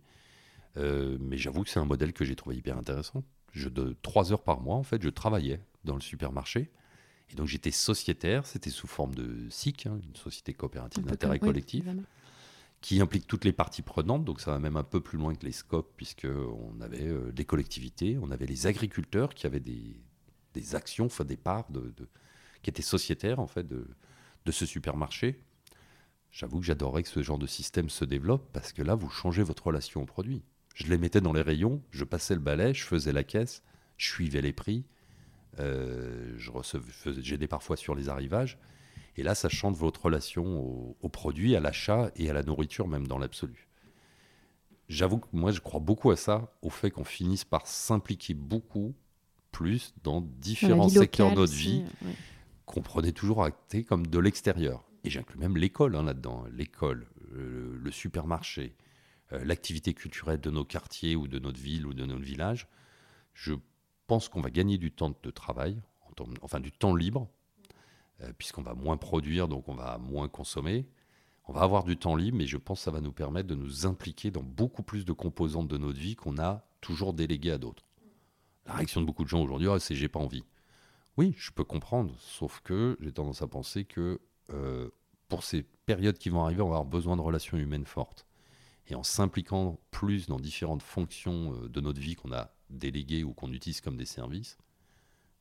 mais j'avoue que c'est un modèle que j'ai trouvé hyper intéressant. Je, de trois heures par mois, en fait, je travaillais dans le supermarché. Et donc j'étais sociétaire, c'était sous forme de SIC, hein, une société coopérative d'intérêt collectif qui implique toutes les parties prenantes, donc ça va même un peu plus loin que les scopes, puisqu'on avait euh, des collectivités, on avait les agriculteurs qui avaient des, des actions, enfin des parts, de, qui étaient sociétaires en fait de, de ce supermarché. J'avoue que j'adorerais que ce genre de système se développe, parce que là, vous changez votre relation au produit. Je les mettais dans les rayons, je passais le balai, je faisais la caisse, je suivais les prix, euh, j'aidais parfois sur les arrivages. Et là, ça chante votre relation au, produit, à l'achat et à la nourriture, même dans l'absolu. J'avoue que moi, je crois beaucoup à ça, au fait qu'on finisse par s'impliquer beaucoup plus dans différents secteurs de notre vie qu'on prenait toujours acté comme de l'extérieur. Et j'inclus même l'école hein, là-dedans. L'école, le, supermarché, euh, l'activité culturelle de nos quartiers ou de notre ville ou de notre village. Je pense qu'on va gagner du temps de travail, enfin du temps libre, euh, puisqu'on va moins produire, donc on va moins consommer. On va avoir du temps libre, mais je pense que ça va nous permettre de nous impliquer dans beaucoup plus de composantes de notre vie qu'on a toujours déléguées à d'autres. La réaction de beaucoup de gens aujourd'hui, ah, c'est j'ai pas envie. Oui, je peux comprendre, sauf que j'ai tendance à penser que euh, pour ces périodes qui vont arriver, on va avoir besoin de relations humaines fortes. Et en s'impliquant plus dans différentes fonctions euh, de notre vie qu'on a déléguées ou qu'on utilise comme des services,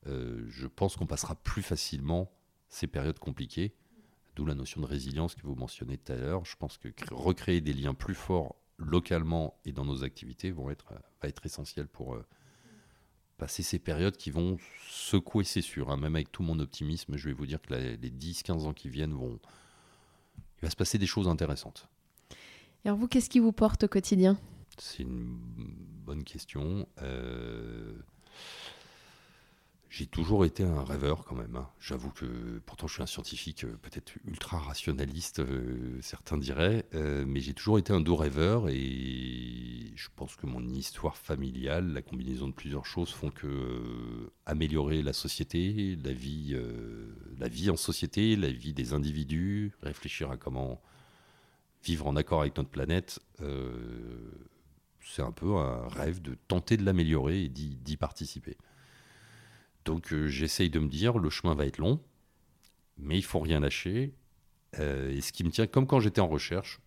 je pense qu'on passera plus facilement ces périodes compliquées, d'où la notion de résilience que vous mentionnez tout à l'heure. Je pense que recréer des liens plus forts localement et dans nos activités vont être, va être essentiel pour euh, passer ces périodes qui vont secouer, c'est sûr. Hein. Même avec tout mon optimisme, je vais vous dire que les 10-15 ans qui viennent vont... Il va se passer des choses intéressantes.
Et alors vous, qu'est-ce qui vous porte au quotidien?
C'est une bonne question. Euh, j'ai toujours été un rêveur quand même. Hein. J'avoue que pourtant je suis un scientifique euh, peut-être ultra rationaliste, euh, certains diraient, euh, mais j'ai toujours été un doux rêveur et je pense que mon histoire familiale, la combinaison de plusieurs choses font que améliorer la société, la vie, la vie en société, la vie des individus, réfléchir à comment vivre en accord avec notre planète, c'est un peu un rêve de tenter de l'améliorer et d'y participer. Donc euh, j'essaye de me dire, le chemin va être long, mais il faut rien lâcher. Euh, et ce qui me tient, comme quand j'étais en recherche,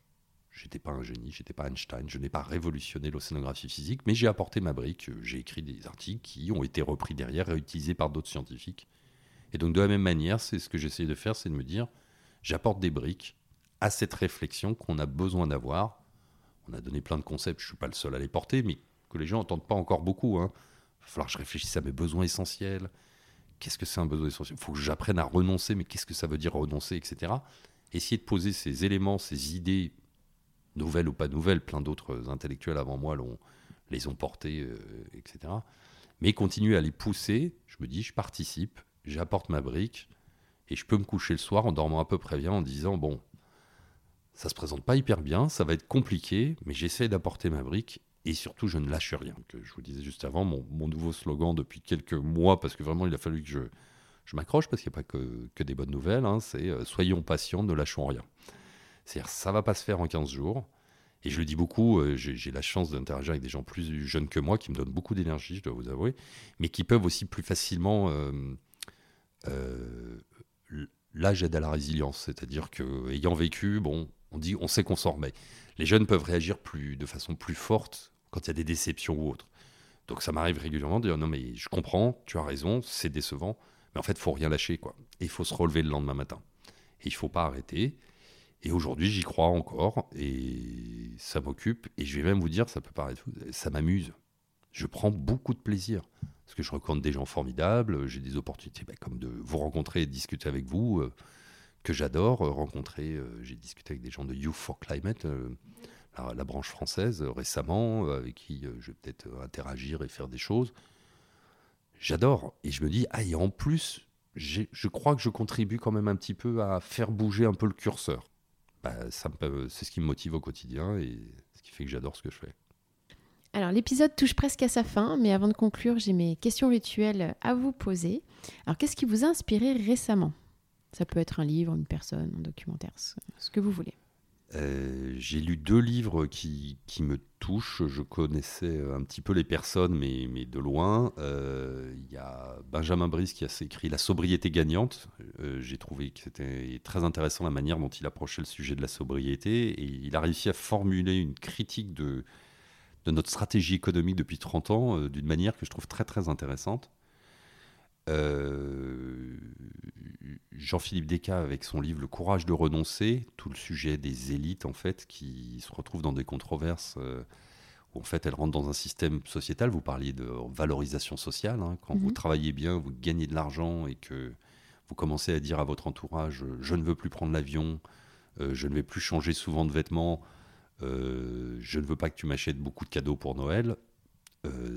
J'étais pas un génie, j'étais pas Einstein, je n'ai pas révolutionné l'océanographie physique, mais j'ai apporté ma brique. J'ai écrit des articles qui ont été repris derrière et utilisés par d'autres scientifiques. Et donc de la même manière, c'est ce que j'essaie de faire, c'est de me dire, j'apporte des briques à cette réflexion qu'on a besoin d'avoir. On a donné plein de concepts, je suis pas le seul à les porter, mais que les gens n'entendent pas encore beaucoup. Hein. Va falloir que je réfléchisse à mes besoins essentiels. Qu'est-ce que c'est un besoin essentiel? Il faut que j'apprenne à renoncer, mais qu'est-ce que ça veut dire renoncer, etc. Essayer de poser ces éléments, ces idées nouvelles ou pas nouvelles, plein d'autres intellectuels avant moi les ont portés, euh, etc. Mais continuer à les pousser, je me dis, je participe, j'apporte ma brique, et je peux me coucher le soir en dormant à peu près bien, en disant, bon, ça se présente pas hyper bien, ça va être compliqué, mais j'essaie d'apporter ma brique, et surtout, je ne lâche rien. Que je vous disais juste avant, mon, nouveau slogan depuis quelques mois, parce que vraiment, il a fallu que je, je m'accroche, parce qu'il n'y a pas que, que, des bonnes nouvelles, hein, c'est euh, soyons patients, ne lâchons rien. C'est-à-dire, ça va pas se faire en 15 jours. Et je le dis beaucoup, euh, j'ai la chance d'interagir avec des gens plus jeunes que moi, qui me donnent beaucoup d'énergie, je dois vous avouer, mais qui peuvent aussi plus facilement... Euh, euh, là, j'aide à la résilience, c'est-à-dire que ayant vécu, bon, on dit, on sait qu'on s'en remet. Les jeunes peuvent réagir plus, de façon plus forte quand il y a des déceptions ou autres. Donc ça m'arrive régulièrement de dire non mais je comprends, tu as raison, c'est décevant, mais en fait faut rien lâcher quoi. Et il faut se relever le lendemain matin. Et il faut pas arrêter. Et aujourd'hui, j'y crois encore et ça m'occupe. Et je vais même vous dire, ça peut paraître fou, ça m'amuse. Je prends beaucoup de plaisir parce que je rencontre des gens formidables. J'ai des opportunités bah, comme de vous rencontrer et de discuter avec vous, euh, que j'adore. rencontrer, euh, j'ai discuté avec des gens de Youth for Climate, euh, la, branche française, récemment, avec qui je vais peut-être interagir et faire des choses. J'adore. Et je me dis, ah, et en plus, je crois que je contribue quand même un petit peu à faire bouger un peu le curseur. Bah, c'est ce qui me motive au quotidien et ce qui fait que j'adore ce que je fais.
Alors l'épisode touche presque à sa fin, mais avant de conclure, j'ai mes questions rituelles à vous poser. Alors qu'est-ce qui vous a inspiré récemment? Ça peut être un livre, une personne, un documentaire, ce que vous voulez.
Euh, j'ai lu deux livres qui, qui, me touchent. Je connaissais un petit peu les personnes, mais, mais de loin. Euh, il y a Benjamin Brice qui a écrit La sobriété gagnante. Euh, j'ai trouvé que c'était très intéressant la manière dont il approchait le sujet de la sobriété. Et il a réussi à formuler une critique de, de notre stratégie économique depuis 30 ans d'une manière que je trouve très très intéressante. Euh, Jean-Philippe Descas avec son livre Le courage de renoncer, tout le sujet des élites en fait qui se retrouvent dans des controverses euh, où en fait elles rentrent dans un système sociétal. Vous parliez de valorisation sociale. Hein. quand vous mhm. travaillez bien, vous gagnez de l'argent et que vous commencez à dire à votre entourage je ne veux plus prendre l'avion, euh, je ne vais plus changer souvent de vêtements, je ne veux pas que tu m'achètes beaucoup de cadeaux pour Noël.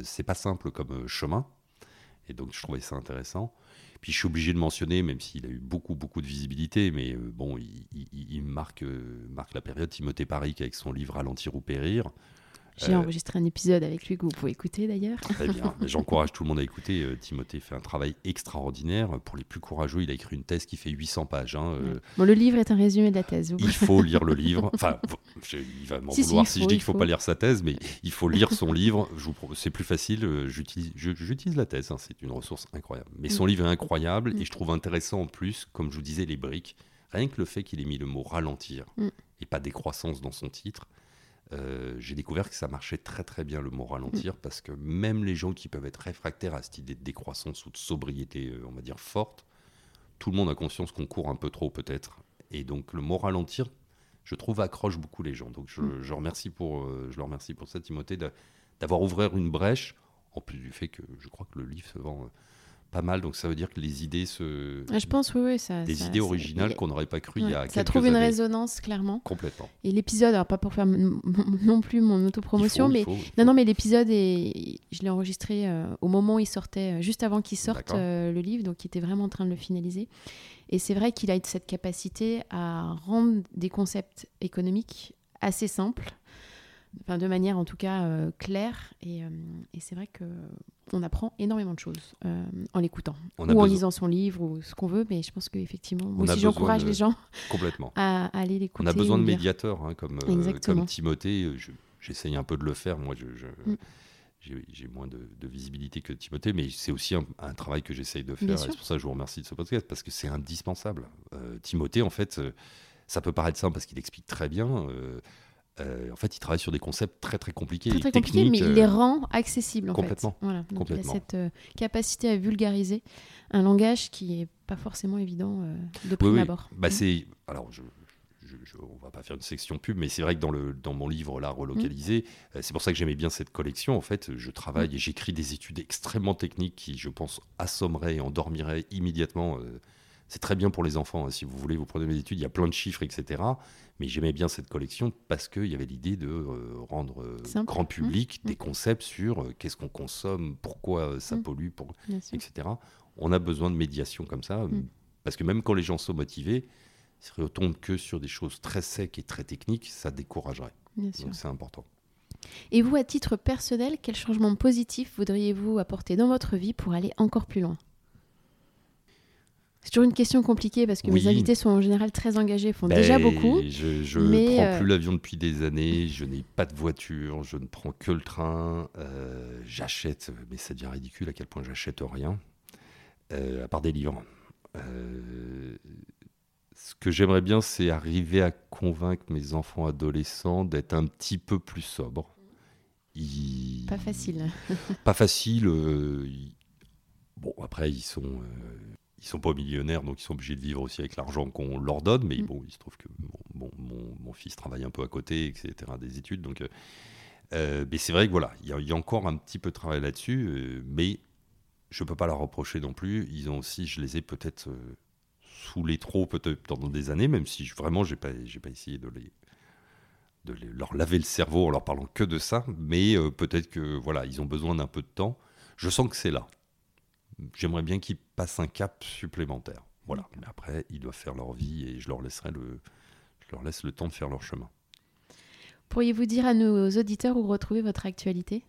c'est pas simple comme chemin. Et donc, je trouvais ça intéressant. Puis, je suis obligé de mentionner, même s'il a eu beaucoup, beaucoup de visibilité, mais euh, bon, il, marque, euh, marque la période Timothée Paris avec son livre Ralentir ou périr.
J'ai euh, enregistré un épisode avec lui que vous pouvez écouter d'ailleurs.
Très bien. J'encourage tout le monde à écouter. Euh, Timothée fait un travail extraordinaire. Pour les plus courageux, il a écrit une thèse qui fait 800 pages. Hein,
euh. Bon, le livre est un résumé de la thèse.
Il faut lire le livre. Enfin, il va m'en vouloir si, je dis qu'il ne faut, pas lire sa thèse, mais il faut lire son livre. C'est plus facile. J'utilise la thèse. Hein, c'est une ressource incroyable. Mais son mm. livre est incroyable et mm. je trouve intéressant en plus, comme je vous disais, les briques. Rien que le fait qu'il ait mis le mot ralentir mm. et pas décroissance dans son titre, euh, j'ai découvert que ça marchait très très bien le mot ralentir mm. parce que même les gens qui peuvent être réfractaires à cette idée de décroissance ou de sobriété, euh, on va dire forte, tout le monde a conscience qu'on court un peu trop peut-être. Et donc le mot ralentir, je trouve accroche beaucoup les gens. Donc je, mm. je remercie pour, euh, je leur remercie pour ça, Timothée, d'avoir ouvert une brèche, en plus du fait que je crois que le livre se vend pas mal, donc ça veut dire que les idées se.
Ah, je pense, oui, oui. Ça,
des idées originales qu'on n'aurait pas cru il y a
quelques Ça trouve une résonance, clairement.
Complètement.
Et l'épisode, alors pas pour faire non plus mon autopromotion, mais. non, non, mais l'épisode, est... je l'ai enregistré euh, au moment où il sortait, euh, juste avant qu'il sorte euh, le livre, donc il était vraiment en train de le finaliser. Et c'est vrai qu'il a cette capacité à rendre des concepts économiques assez simples enfin, de manière en tout cas euh, claire. Et, euh, et c'est vrai que on apprend énormément de choses euh, en l'écoutant ou en lisant son livre ou ce qu'on veut. Mais je pense qu'effectivement, moi aussi j'encourage les gens
complètement.
À, aller l'écouter.
On a besoin de médiateurs hein, comme, comme Timothée. J'essaye un peu de le faire. Moi, je, mm. j'ai moins de, visibilité que Timothée, mais c'est aussi un, travail que j'essaye de faire. c'est pour ça que je vous remercie de ce podcast, parce que c'est indispensable. Timothée, en fait, ça peut paraître simple parce qu'il explique très bien. En fait, il travaille sur des concepts très très compliqués.
Très, très compliqués, mais il les rend accessibles en
complètement,
fait. Voilà. Donc il a cette capacité à vulgariser un langage qui n'est pas forcément évident de prime
oui,
abord.
Bah, mm. c'est... Alors, je, on va pas faire une section pub, mais c'est vrai que dans, le, dans mon livre là relocalisé, mm. euh, c'est pour ça que j'aimais bien cette collection. En fait, je travaille mm. et j'écris des études extrêmement techniques qui, je pense, assommeraient et endormiraient immédiatement. Euh, c'est très bien pour les enfants. Hein. si vous voulez, vous prenez mes études, il y a plein de chiffres, etc. Mais j'aimais bien cette collection parce qu'il y avait l'idée de euh, rendre grand public mm. des concepts sur qu'est-ce qu'on consomme, pourquoi ça pollue, etc. On a besoin de médiation comme ça. Parce que même quand les gens sont motivés, si on tombe que sur des choses très secs et très techniques, ça découragerait. Donc c'est important.
Et vous, à titre personnel, quel changement positif voudriez-vous apporter dans votre vie pour aller encore plus loin? C'est toujours une question compliquée parce que mes invités sont en général très engagés, font déjà ben, beaucoup.
Je ne prends euh, plus l'avion depuis des années, je n'ai pas de voiture, je ne prends que le train, euh, j'achète, mais ça devient ridicule à quel point j'achète rien, euh, à part des livres. Ce que j'aimerais bien, c'est arriver à convaincre mes enfants adolescents d'être un petit peu plus sobres.
Pas facile.
pas facile. Bon, après, ils sont, ils sont pas millionnaires, donc ils sont obligés de vivre aussi avec l'argent qu'on leur donne. Mais mm. bon, il se trouve que mon, mon, fils travaille un peu à côté, etc., des études. Donc, euh, mais c'est vrai que voilà, il y, y, a encore un petit peu de travail là-dessus. mais je peux pas leur reprocher non plus. Ils ont aussi, je les ai peut-être sous les trop peut-être pendant des années, même si vraiment j'ai pas, j'ai pas essayé de les, de leur laver le cerveau en leur parlant que de ça, mais euh, peut-être que voilà, ils ont besoin d'un peu de temps. Je sens que c'est là. J'aimerais bien qu'ils passent un cap supplémentaire. Voilà. Mais après, ils doivent faire leur vie et je leur laisserai le, je leur laisse le temps de faire leur chemin.
Pourriez-vous dire à nos auditeurs où retrouver votre actualité?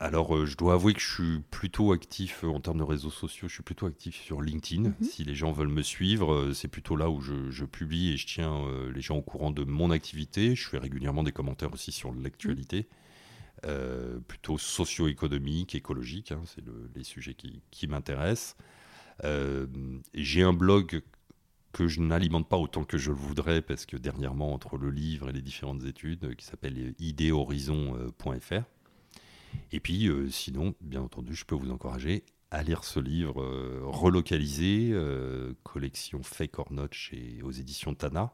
Alors, euh, je dois avouer que je suis plutôt actif euh, en termes de réseaux sociaux. Je suis plutôt actif sur LinkedIn. Mhm. Si les gens veulent me suivre, euh, c'est plutôt là où je, publie et je tiens les gens au courant de mon activité. Je fais régulièrement des commentaires aussi sur l'actualité, plutôt socio-économique, écologique. Hein, c'est les sujets qui, m'intéressent. J'ai un blog que je n'alimente pas autant que je le voudrais parce que dernièrement, entre le livre et les différentes études, qui s'appelle idéhorizon.fr et puis, euh, sinon, bien entendu, je peux vous encourager à lire ce livre euh, relocalisé, euh, collection Fake or Not chez, aux éditions Tana,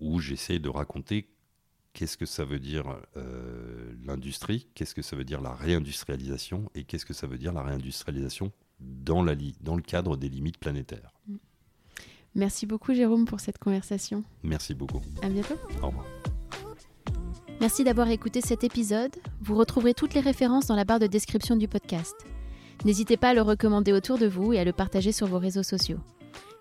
où j'essaie de raconter qu'est-ce que ça veut dire l'industrie, qu'est-ce que ça veut dire la réindustrialisation et qu'est-ce que ça veut dire la réindustrialisation dans, la dans le cadre des limites planétaires.
Merci beaucoup Jérôme pour cette conversation.
Merci beaucoup.
À bientôt.
Au revoir.
Merci d'avoir écouté cet épisode. Vous retrouverez toutes les références dans la barre de description du podcast. N'hésitez pas à le recommander autour de vous et à le partager sur vos réseaux sociaux.